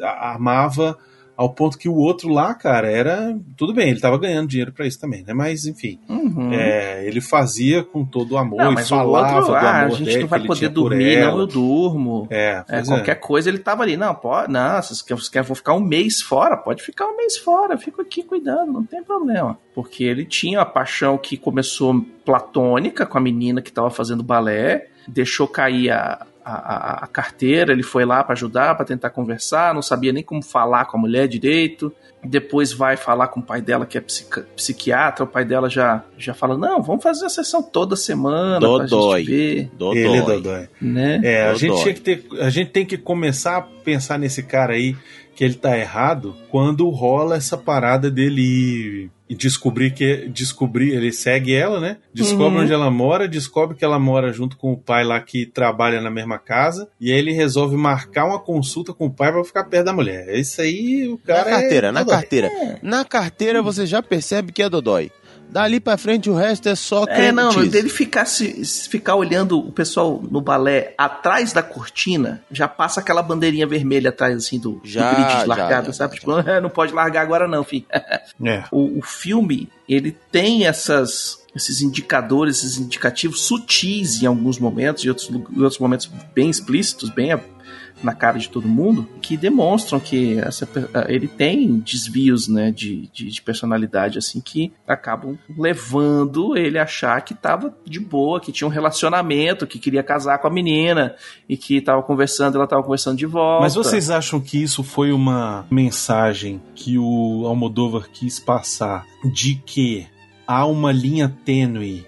amava ao ponto que o outro lá, cara, era. Tudo bem, ele tava ganhando dinheiro pra isso também, né? Mas enfim. Uhum. É, ele fazia com todo o amor Não, e mas o falava outro, do ah, a amor gente dele não vai poder dormir, não, eu durmo. É, É, pois qualquer coisa ele tava ali. Não, pode, não, querem, vocês querem, vou ficar um mês fora? Pode ficar um mês fora, fico aqui cuidando, não tem problema. Porque ele tinha a paixão que começou platônica com a menina que tava fazendo balé, deixou cair a, a, a- a carteira, ele foi lá pra ajudar, pra tentar conversar, não sabia nem como falar com a mulher direito. Depois vai falar com o pai dela, que é psica- psiquiatra, o pai dela já, já fala: Não, vamos fazer a sessão toda semana pra Dodói. gente ver. Dodói. Ele é dodói. Né? É, a gente, tinha que ter, a gente tem que começar a pensar nesse cara aí que ele tá errado quando rola essa parada dele ir e descobrir que descobrir ele segue ela, né? Descobre Uhum. onde ela mora, descobre que ela mora junto com o pai lá que trabalha na mesma casa e aí ele resolve marcar uma consulta com o pai pra ficar perto da mulher. Isso aí o Na cara carteira, é na dodói. carteira. Na carteira você já percebe que é Dodói. Dali pra frente o resto é só É, não, dele ficar, se, ficar olhando o pessoal no balé atrás da cortina, já passa aquela bandeirinha vermelha atrás, assim, do, do Já, grid de já, largada, já, sabe? já, tipo, "Ah, [LAUGHS] não pode largar agora não, filho. [LAUGHS] É. O, o filme, ele tem essas, esses indicadores, esses indicativos sutis em alguns momentos, e outros, em outros momentos bem explícitos, bem na cara de todo mundo, que demonstram que essa, pe- ele tem desvios né, de, de, de personalidade assim que acabam levando ele a achar que tava de boa, que tinha um relacionamento, que queria casar com a menina e que tava conversando, ela tava conversando de volta. Mas vocês acham que isso foi uma mensagem que o Almodóvar quis passar de que há uma linha tênue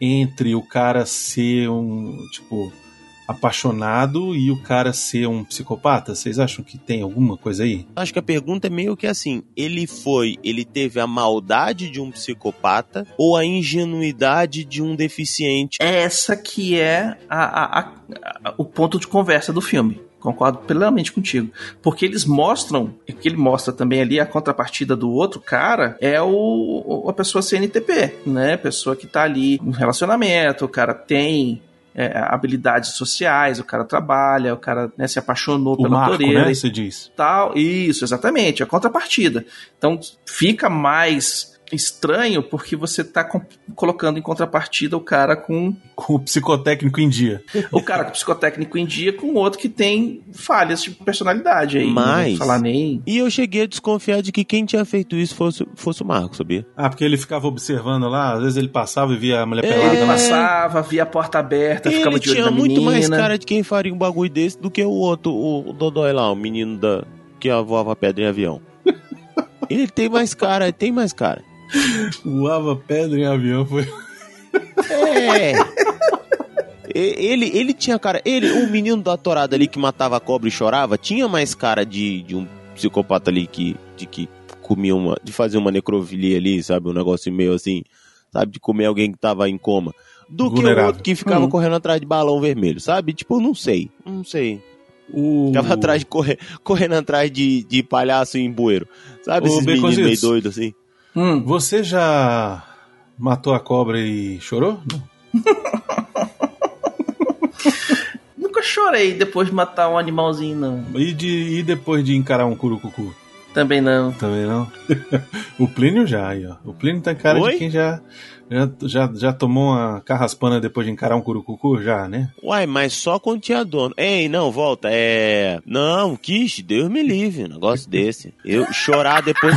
entre o cara ser um, tipo, apaixonado e o cara ser um psicopata? Vocês acham que tem alguma coisa aí? Acho que a pergunta é meio que assim: ele foi, ele teve a maldade de um psicopata ou a ingenuidade de um deficiente? Essa que é a- a- a- a- o ponto de conversa do filme. Concordo plenamente contigo. Porque eles mostram, e que ele mostra também ali, a contrapartida do outro cara é o, o- a pessoa CNTP, né? A pessoa que tá ali no relacionamento, o cara tem é, habilidades sociais, o cara trabalha, o cara né, se apaixonou O pela Marco, toureira né? Você diz. tal. Isso, exatamente, a contrapartida. Então fica mais estranho porque você tá colocando em contrapartida o cara com Com o psicotécnico em dia. o cara com psicotécnico em dia com outro que tem falhas de personalidade aí. Não Mas- falar nem. E eu cheguei a desconfiar de que quem tinha feito isso fosse, fosse o Marco, sabia? Ah, porque ele ficava observando lá, às vezes ele passava e via a mulher É. pelada Ele lá. passava, via a porta aberta, ficava Ele de olho tinha na muito menina. mais cara de quem faria um bagulho desse do que o outro, o, o Dodói lá, o menino da que voava pedra em avião. [LAUGHS] ele tem mais cara, ele tem mais cara. Voava pedra em avião. Foi... É. E- Ele, ele tinha cara. Ele, o menino da torada ali que matava a cobra e chorava, tinha mais cara de, de um psicopata ali que, de que comia uma. de fazer uma necrofilia ali, sabe? Um negócio meio assim, sabe? De comer alguém que tava em coma. Do que o outro que ficava Hum. correndo atrás de balão vermelho, sabe? Tipo, não sei. Não sei. O... Ficava atrás de correr, correndo atrás de, de palhaço em bueiro. Sabe? Ô, Esses meninos meio doidos assim. Hum, Você já matou a cobra e chorou? Não. [LAUGHS] nunca chorei depois de matar um animalzinho, não. E, de, e depois de encarar um curucucu? Também não. Também não. [LAUGHS] o Plínio já, aí, ó. O Plínio tem cara Oi? de quem já, já, já, já tomou uma carraspana depois de encarar um curucucu, já, né? Uai, mas só quando tinha dono. Ei, não, volta. É. Não, Kish, Deus me livre, um negócio desse. Eu chorar depois.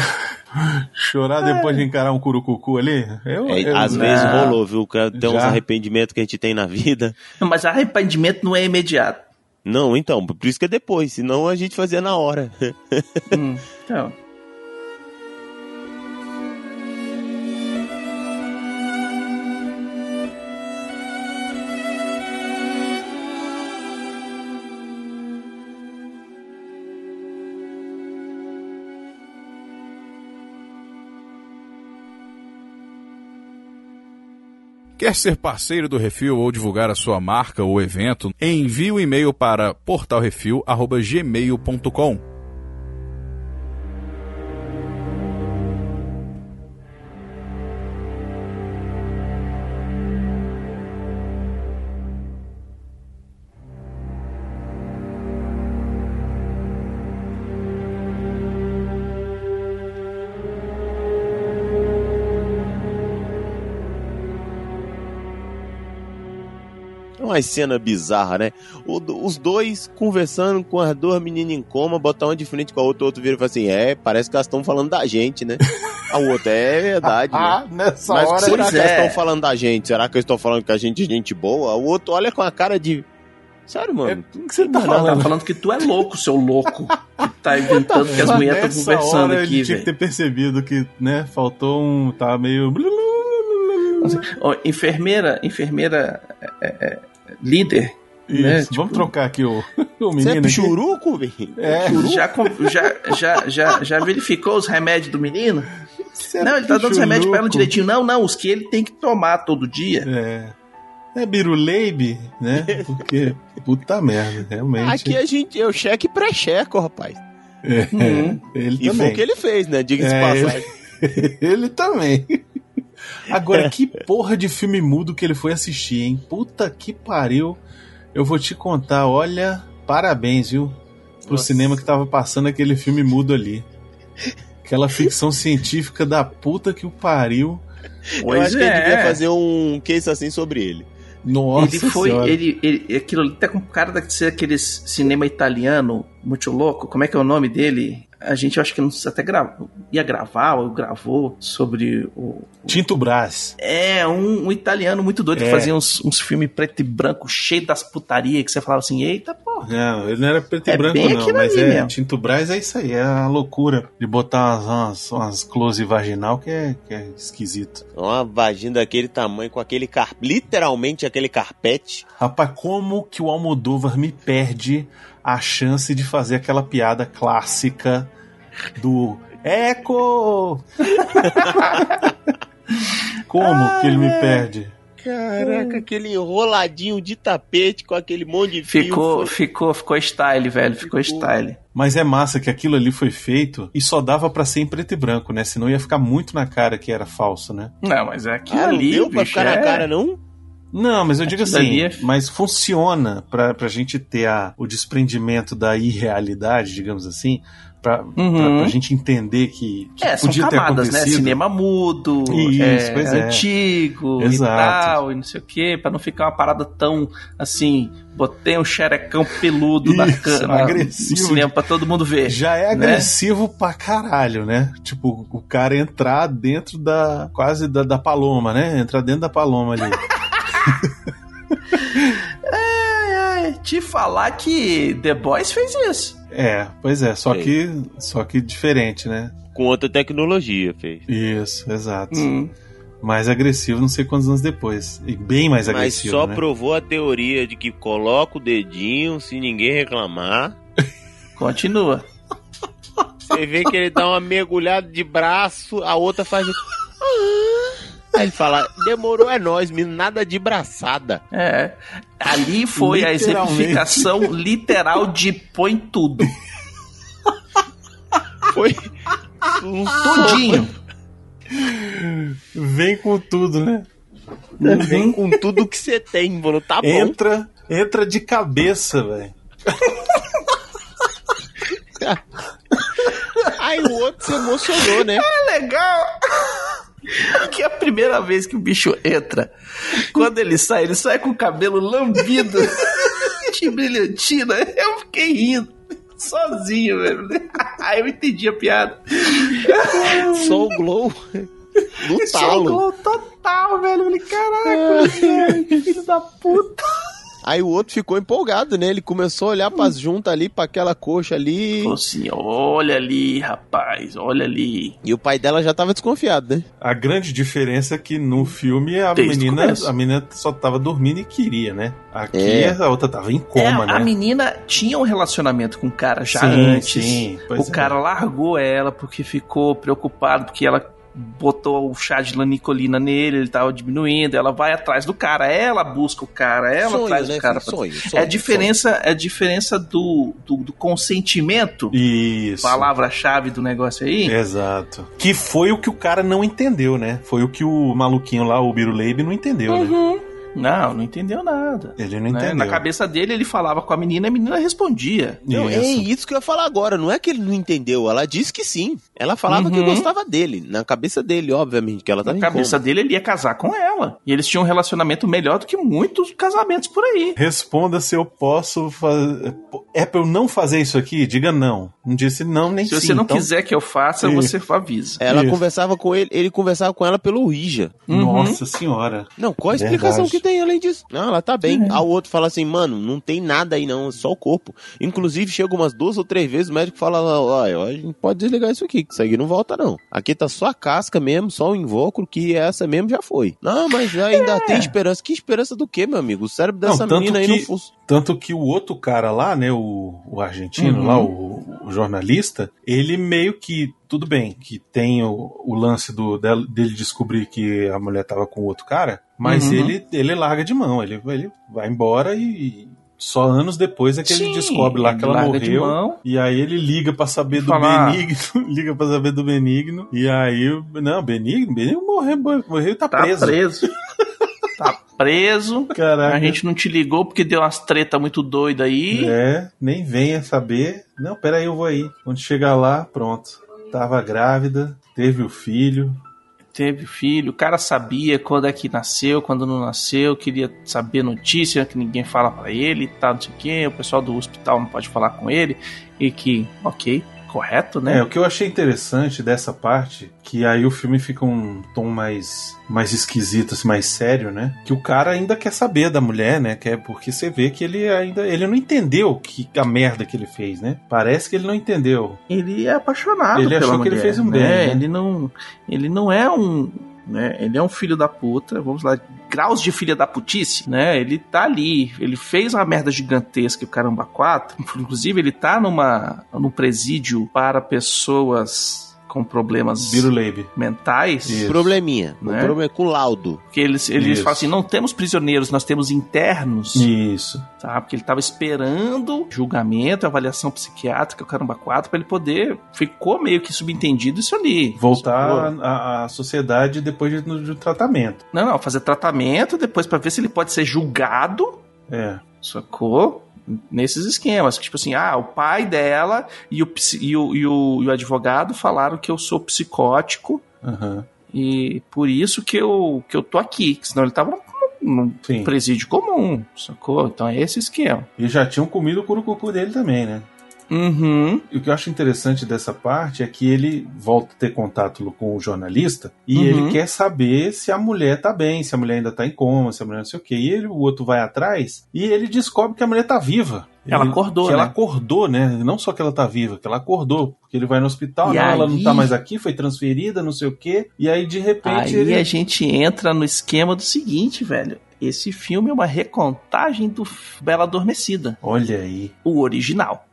Chorar depois de encarar um curucucu ali? Eu, É, eu- às não. vezes rolou, viu? Que Tem uns arrependimentos que a gente tem na vida. Mas arrependimento não é imediato. Não, então, por isso que é depois, senão a gente fazia na hora. Hum, então. Quer ser parceiro do Refil ou divulgar a sua marca ou evento? Envie o e-mail para portalrefil@gmail.com. uma cena bizarra, né? O- os dois conversando com as duas meninas em coma, botar uma de frente com a outra, o outro vira e fala assim: É, parece que elas estão falando da gente, né? [LAUGHS] A outra, é verdade, né? Ah, nessa Mas hora. será que elas é. estão falando da gente? Será que eles estão falando que a gente é gente boa? O outro olha com a cara de. Sério, mano? É, o que você tá Não, tá falando? falando que tu é louco, seu louco. Que tá [LAUGHS] inventando que as mulheres estão conversando hora aqui, ele tinha que velho. ter percebido que, né, faltou um... Tava meio... Ó, Enfermeira, enfermeira é, é, líder. Isso, né, vamos tipo- trocar aqui o, [LAUGHS] o Você é menino pichuruco, velho? É, [LAUGHS] Já, já, já, já, já verificou os remédios do menino? você é não, ele tá dando os remédios pra ela direitinho. Não, não, os que ele tem que tomar todo dia. É. É Biruleibe, né? Porque, puta merda, realmente. Aqui a gente, eu cheque pré-checo, rapaz. É, Uhum. ele E foi também. o que ele fez, né? Diga-se É, passagem. [LAUGHS] ele também. Agora, [LAUGHS] que porra de filme mudo que ele foi assistir, hein? Puta que pariu. Eu vou te contar, olha, parabéns, viu? Pro Nossa. cinema que tava passando aquele filme mudo ali. Aquela ficção [LAUGHS] científica da puta que o pariu. eu Pois acho que a gente é. devia fazer um case assim sobre ele. Nossa ele foi, Senhora. ele, ele, aquilo ali tá com cara de ser aqueles cinema italiano muito louco. Como é que é o nome dele? A gente eu acho que não sei, até grava, ia gravar ou gravou sobre o. Tinto Brás. É, um, um italiano muito doido É. que fazia uns, uns filmes preto e branco cheio das putaria que você falava assim: eita, pô, Não, ele não era preto É e branco, bem não, mas é mesmo. Tinto Brás é isso aí, é a loucura de botar umas, umas, umas close vaginal que é, que é esquisito. Uma vagina daquele tamanho, com aquele car... literalmente aquele carpete. Rapaz, como que o Almodóvar me perde a chance de fazer aquela piada clássica do Eco! como que ele me perde? Caraca, aquele enroladinho de tapete com aquele monte de fio. Ficou, foi- ficou, ficou style, velho. Ficou style. Mas é massa que aquilo ali foi feito e só dava pra ser em preto e branco, né? Senão ia ficar muito na cara que era falso, né? Não, mas é aquilo Ah, não ali, deu pra bicho, ficar é... na cara, não? Não, mas eu digo Aquilo assim, é- mas funciona pra, pra gente ter a, o desprendimento da irrealidade, digamos assim, pra, Uhum. pra, pra gente entender que, que É, são podia ter camadas, né? acontecido. Cinema mudo, Isso, é, é. antigo e Exato. tal, e não sei o quê, pra não ficar uma parada tão assim, botei um xerecão peludo na Isso, cana agressivo. no cinema pra todo mundo ver. Já é né? agressivo pra caralho, né? Tipo, o cara entrar dentro da. quase da, da paloma, né? Entrar dentro da paloma ali. [LAUGHS] Te falar que The Boys fez isso. é, pois é, só que. Só que diferente, né? Com outra tecnologia, fez. Isso, exato. Hum. Mais agressivo, não sei quantos anos depois. E bem mais Mas agressivo. só né? provou a teoria de que coloca o dedinho se ninguém reclamar. [LAUGHS] Continua. Você vê que ele dá uma mergulhada de braço, a outra faz. [LAUGHS] Aí ele fala: demorou, é nós, menino, nada de braçada. É. Ali foi a exemplificação literal de põe tudo. Foi um Tudinho. Vem com tudo, né? Vem com tudo que você tem, mano. Tá bom. Entra, entra de cabeça, velho. Aí o outro se emocionou, né? É legal. [LAUGHS] Que é a primeira vez que o bicho entra. Quando ele sai, ele sai com o cabelo lambido [LAUGHS] de brilhantina. Eu fiquei rindo. Sozinho, velho. Aí [LAUGHS] eu entendi a piada. Só o glow no Só talo. glow total, velho. Eu falei, caraca, velho, filho da puta. Aí o outro ficou empolgado, né? Ele começou a olhar pras juntas ali, pra aquela coxa ali. Falou assim: olha ali, rapaz, olha ali. E o pai dela já tava desconfiado, né? A grande diferença é que no filme a Desde menina, a menina só tava dormindo e queria, né? Aqui É. a outra tava em coma, É, né? A menina tinha um relacionamento com o cara já Sim, antes. sim, pois o é. cara largou ela porque ficou preocupado, porque ela botou o chá de lanicolina nele, ele tava diminuindo, ela vai atrás do cara, ela busca o cara, ela Sonho, traz né, o cara. pra- Sonho, é sonho, a diferença, é a diferença do, do, do consentimento, Isso. palavra-chave do negócio aí. Exato. Que foi o que o cara não entendeu, né? Foi o que o maluquinho lá, o Biruleibe, não entendeu, né? Uhum. Não, não entendeu nada. Ele não né? entendeu. Na cabeça dele, ele falava com a menina e a menina respondia. Não, é Isso. isso que eu ia falar agora. Não é que ele não entendeu. Ela disse que sim. Ela falava que Uhum. gostava dele. Na cabeça dele, obviamente, que ela tava Na cabeça dele, ele ia casar com ela. E eles tinham um relacionamento melhor do que muitos casamentos por aí. Responda se eu posso fazer. É pra eu não fazer isso aqui? Diga não. Não disse não, nem Se sim. você não então- quiser que eu faça, Isso. você avisa. Ela Isso. conversava com ele, ele conversava com ela pelo Ouija. Nossa senhora. Não, qual a explicação Verdade. que tem além disso? Não, ela tá bem. Aí o outro fala assim, mano, não tem nada aí não, é só o corpo. Inclusive, chega umas duas ou três vezes, o médico fala, olha, a gente pode desligar isso aqui, que isso aqui não volta não. Aqui tá só a casca mesmo, só o invólucro, que essa mesmo já foi. Não, mas ainda tem esperança. Que esperança do quê, meu amigo? O cérebro Não, dessa tanto menina aí que- não funciona. Tanto que o outro cara lá, né, o, o argentino Uhum. lá, o, o jornalista, ele meio que, tudo bem, que tem o, o lance do, del- dele descobrir que a mulher tava com outro cara, mas Uhum. ele, ele larga de mão, ele, ele vai embora e, só anos depois é que ele Sim, descobre lá que ele ela morreu. E aí ele liga pra saber do Falar- Benigno, [LAUGHS] liga pra saber do Benigno, e aí, não, Benigno, Benigno morreu, morreu e tá, Tá preso. preso. [LAUGHS] tá preso. Caraca. A gente não te ligou porque deu umas treta muito doida aí. É, nem venha saber. Não, peraí, eu vou aí. Quando chegar lá, pronto. Tava grávida, teve o filho. Teve filho, o cara sabia quando é que nasceu, quando não nasceu, queria saber notícia que ninguém fala pra ele tal, não sei o quê. O pessoal do hospital não pode falar com ele. E que, ok, correto, né? É, o que eu achei interessante dessa parte, que aí o filme fica um tom mais mais esquisito, assim, mais sério, né? Que o cara ainda quer saber da mulher, né? Quer, porque você vê que ele ainda ele não entendeu que a merda que ele fez, né? Parece que ele não entendeu. Ele é apaixonado Ele pela achou que ele mulher, fez um né? bem, né? Ele não, ele não é um, né? Ele é um filho da puta, vamos lá, graus de filha da putice, né? Ele tá ali, ele fez uma merda gigantesca, o caramba 4. [LAUGHS] Inclusive, ele tá numa num presídio para pessoas com problemas Biruleibe. mentais. Isso. Probleminha. Né? Um problema com laudo. Porque eles, eles Isso. falam assim: não temos prisioneiros, nós temos internos. Isso. Tá? Porque ele tava esperando julgamento, avaliação psiquiátrica, o caramba 4, pra ele poder. Ficou meio que subentendido isso ali. Voltar à sociedade depois de, do tratamento. Não, não, fazer tratamento depois pra ver se ele pode ser julgado, É. sacou? Nesses esquemas. Tipo assim, ah, o pai dela e o, e o, e o, e o advogado falaram que eu sou psicótico Aham. e por isso que eu, que eu tô aqui. Senão ele tava num Sim. presídio comum, sacou? Então é esse esquema. E já tinham comido o curucucu dele também, né? Uhum. E o que eu acho interessante dessa parte é que ele volta a ter contato com o jornalista e Uhum. ele quer saber se a mulher tá bem, se a mulher ainda tá em coma, se a mulher não sei o quê. E ele, o outro vai atrás e ele descobre que a mulher tá viva. Ela Ele- acordou, Que ela né? acordou, né? Não só que ela tá viva, que ela acordou. Porque ele vai no hospital, E não, ela não aí- tá mais aqui, foi transferida, não sei o quê. E aí, de repente, Aí ele... a gente entra no esquema do seguinte, velho. Esse filme é uma recontagem do Bela Adormecida, Olha aí. o original?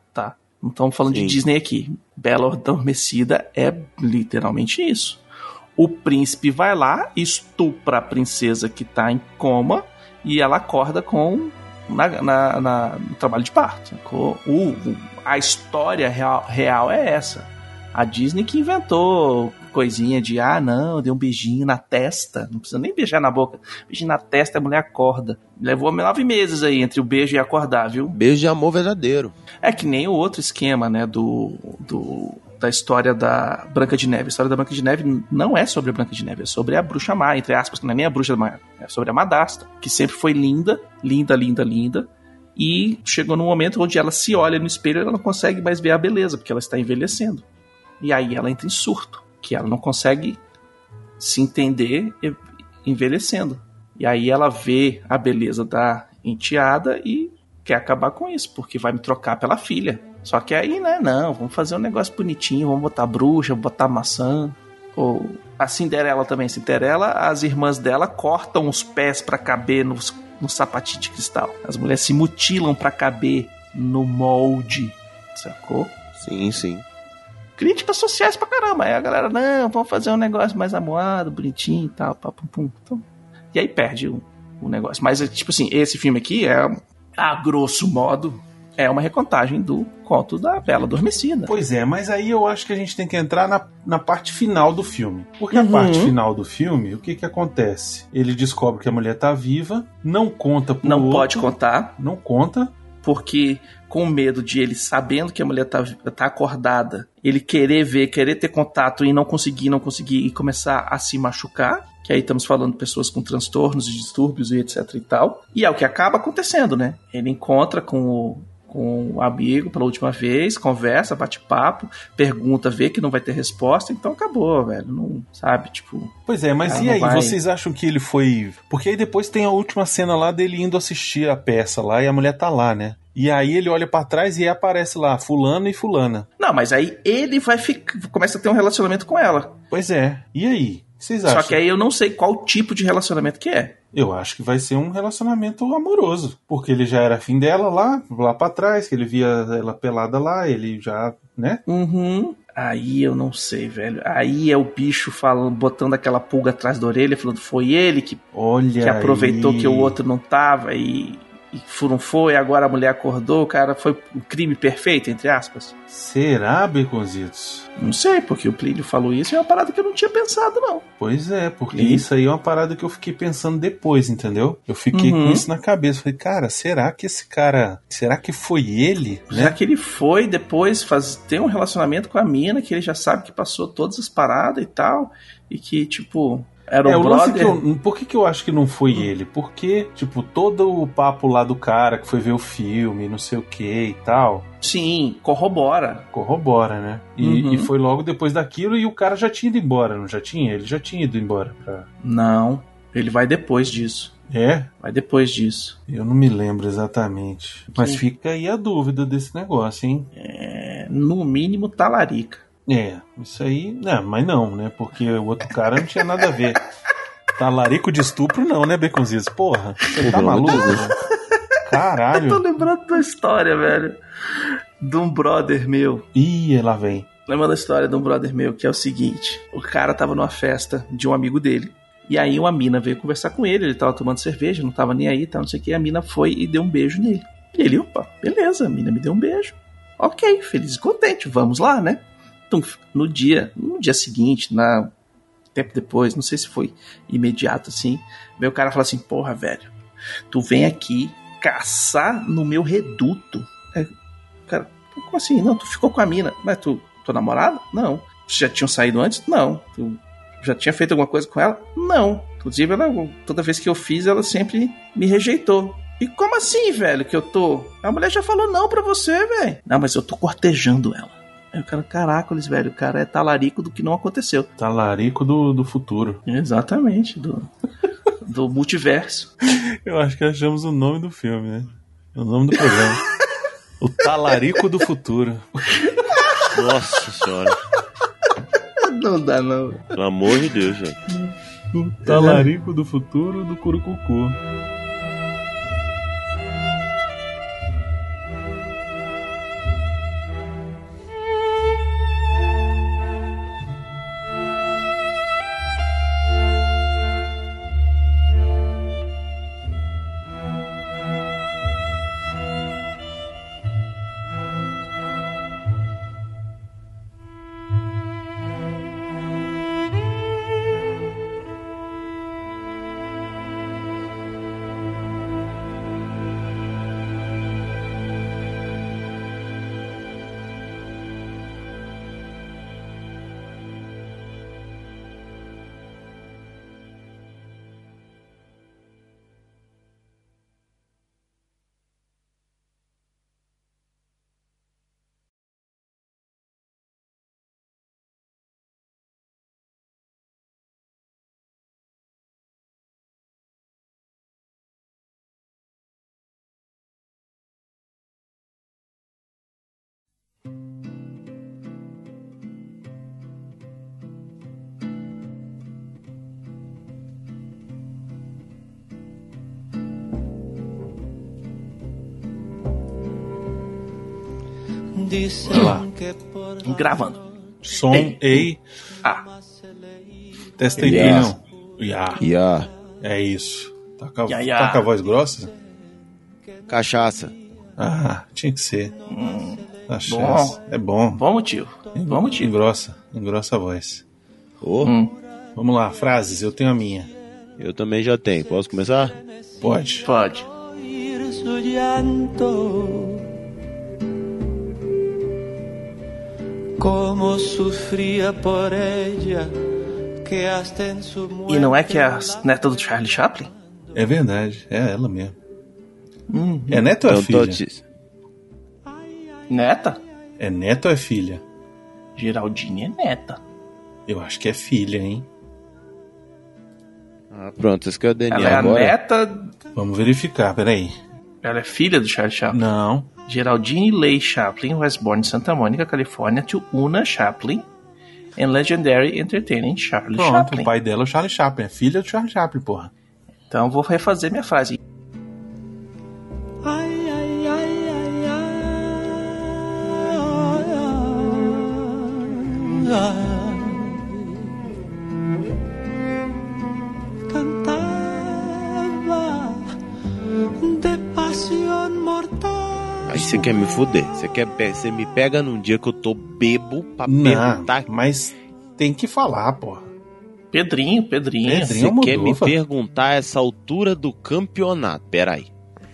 Não estamos falando Sim. de Disney aqui. Bela Adormecida é literalmente isso. O príncipe vai lá, estupra a princesa que tá em coma e ela acorda com na, na- na- no trabalho de parto. O, o- a história real, real é essa. A Disney que inventou coisinha de ah, não, deu um beijinho na testa. Não precisa nem beijar na boca. Beijinho na testa, a mulher acorda. Levou nove meses aí entre o beijo e acordar, viu? Beijo de amor verdadeiro. É que nem o outro esquema, né, do, do da história da Branca de Neve. A história da Branca de Neve não é sobre a Branca de Neve, é sobre a bruxa má, entre aspas, que não é nem a bruxa má, é sobre a Madasta, que sempre foi linda, linda, linda, linda, e chegou num momento onde ela se olha no espelho e ela não consegue mais ver a beleza, porque ela está envelhecendo. E aí ela entra em surto, que ela não consegue se entender envelhecendo. E aí ela vê a beleza da enteada e quer acabar com isso, porque vai me trocar pela filha. Só que aí, né, não, vamos fazer um negócio bonitinho, vamos botar bruxa, botar maçã. Ou a Cinderela também. Cinderela, as irmãs dela cortam os pés pra caber nos, no sapatinho de cristal. As mulheres se mutilam pra caber no molde, sacou? Sim, sim. Críticas sociais pra caramba. Aí a galera, não, vamos fazer um negócio mais amoado, bonitinho e tal, pá, pum, pum. Então, e aí perde o, o negócio. Mas, é, tipo assim, esse filme aqui é, a grosso modo, é uma recontagem do conto da Bela Adormecida. Pois é, mas aí eu acho que a gente tem que entrar na, na parte final do filme. Porque a Uhum. parte final do filme, o que que acontece? Ele descobre que a mulher tá viva, não conta pro Não outro, pode contar, Não conta. Porque com medo de ele, sabendo que a mulher tá, tá acordada, ele querer ver, querer ter contato e não conseguir, não conseguir, e começar a se machucar. Que aí estamos falando de pessoas com transtornos e distúrbios e etc e tal. E é o que acaba acontecendo, né? Ele encontra com o, com o amigo pela última vez, conversa, bate papo, pergunta, vê que não vai ter resposta, então acabou, velho. Não, sabe, tipo. Pois é, mas e aí? vai- Vocês acham que ele foi. Porque aí depois tem a última cena lá dele indo assistir a peça lá e a mulher tá lá, né? E aí ele olha pra trás e aparece lá, fulano e fulana. Não, mas aí ele vai ficar. Começa a ter um relacionamento com ela. Pois é. E aí? Vocês acham? Só que aí eu não sei qual tipo de relacionamento que é. Eu acho que vai ser um relacionamento amoroso. Porque ele já era afim dela lá, lá pra trás, que ele via ela pelada lá, ele já, né? Uhum. Aí eu não sei, velho. Aí é o bicho falando, botando aquela pulga atrás da orelha, falando foi ele que, Olha. que aproveitou aí. que o outro não tava e, e não foi, agora a mulher acordou, o cara foi um crime perfeito, entre aspas. Será, Baconzitos? Não sei, porque o Plínio falou isso e é uma parada que eu não tinha pensado, não. Pois é, porque E? isso aí é uma parada que eu fiquei pensando depois, entendeu? Eu fiquei Uhum. com isso na cabeça. Falei, cara, será que esse cara. Será que foi ele? Já Né? que ele foi depois faz, ter um relacionamento com a mina, que ele já sabe que passou todas as paradas e tal, e que, tipo, Era É, o brother. eu, por que, que eu acho que não foi ele? Porque, tipo, todo o papo lá do cara que foi ver o filme, não sei o que e tal, Sim, corrobora. corrobora, né? E, Uhum. e foi logo depois daquilo e o cara já tinha ido embora, não já tinha? Ele já tinha ido embora. Pra... Não, ele vai depois disso. É? Vai depois disso. Eu não me lembro exatamente. Mas Sim. fica aí a dúvida desse negócio, hein? É, no mínimo, talarica. É, isso aí. Não, mas não, né? Porque o outro cara não tinha nada a ver. Talarico de estupro, não, né, Beconzitos? Porra, você tá maluco? né? Eu tô Caralho. lembrando da história, velho. De um brother meu. Ih, lá vem. Lembrando da história de um brother meu, que é o seguinte: o cara tava numa festa de um amigo dele. E aí uma mina veio conversar com ele, ele tava tomando cerveja, não tava nem aí, tal, não sei o que. A mina foi e deu um beijo nele. E ele, opa, beleza, a mina me deu um beijo. Ok, feliz e contente, vamos lá, né? No dia, no dia seguinte, na tempo depois, não sei se foi imediato assim, veio o cara falou assim: Porra, velho, tu vem aqui caçar no meu reduto. Aí, cara, como assim? Não, tu ficou com a mina. Mas tu, tua namorada? Não. Já tinham saído antes? Não. Tu já tinha feito alguma coisa com ela? Não. Inclusive, ela, toda vez que eu fiz, ela sempre me rejeitou. E como assim, velho, que eu tô? A mulher já falou não pra você, velho. Não, mas eu tô cortejando ela. Aí o cara, caracoles, velho, o cara é talarico do que não aconteceu. Talarico do, do futuro. Exatamente, do, [LAUGHS] do multiverso. Eu acho que achamos o nome do filme, né? É o nome do programa. o Talarico do Futuro. Nossa senhora. Não dá, não. Pelo amor de Deus, velho. O Talarico do Futuro do Curucucu. Olha lá. Gravando. Som, ei. Ah, Testa aí, Yeah. não. Ya. Ya. É isso. Tá com, a, Ya, ya. tá com a voz grossa? Cachaça. Ah, tinha que ser. Hum, Cachaça. É bom. bom motivo. Bom motivo. Engrossa. Engrossa a voz. Ô, Hum. Vamos lá, frases. Eu tenho a minha. eu também já tenho. Posso começar? Pode. Pode. E não é que é a neta do Charlie Chaplin? É verdade. É ela mesmo. Hum. É neto ou é Então, filha? te- Neta? É neto ou é filha? Geraldine é neta. Eu acho que é filha, hein? Ah, pronto, esse que é o DNA Ela é a agora. neta. Vamos verificar, peraí. Ela é filha do Charlie Chaplin. Não. Geraldine Leigh Chaplin was born in Santa Monica, California, to Una Chaplin and legendary entertaining Charlie Pronto, Chaplin. o pai dela é o Charlie Chaplin. É filha do Charlie Chaplin, porra. Então vou refazer minha frase. Fuder. Você quer você me pega num dia que eu tô bebo pra Não, perguntar. mas tem que falar, porra. Pedrinho, Pedrinho. Pedrinho. Você quer me perguntar essa altura do campeonato. Pera aí.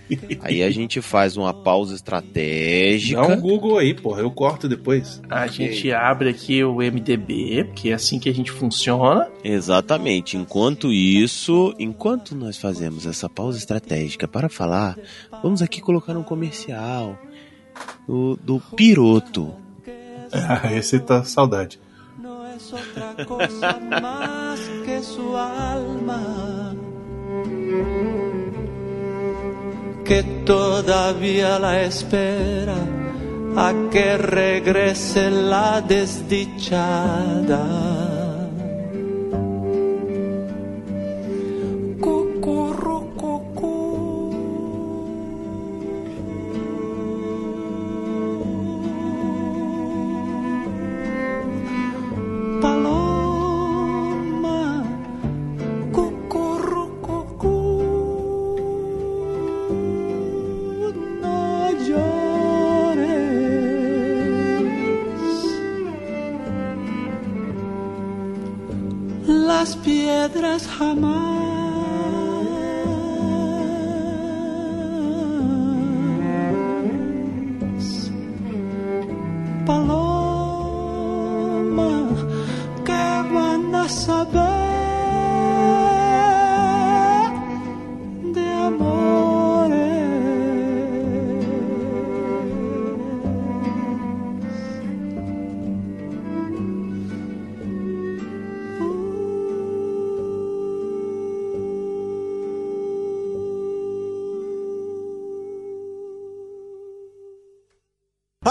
[LAUGHS] Aí a gente faz uma pausa estratégica. Dá um Google aí, porra. Eu corto depois. A gente abre aqui o MDB, porque é assim que a gente funciona. Exatamente. Enquanto isso, enquanto nós fazemos essa pausa estratégica para falar, vamos aqui colocar um comercial do, do Piroto. Ah, [LAUGHS] esse tá saudade. no es otra cosa [LAUGHS] más que su alma que todavía la espera a que regrese la desdichada.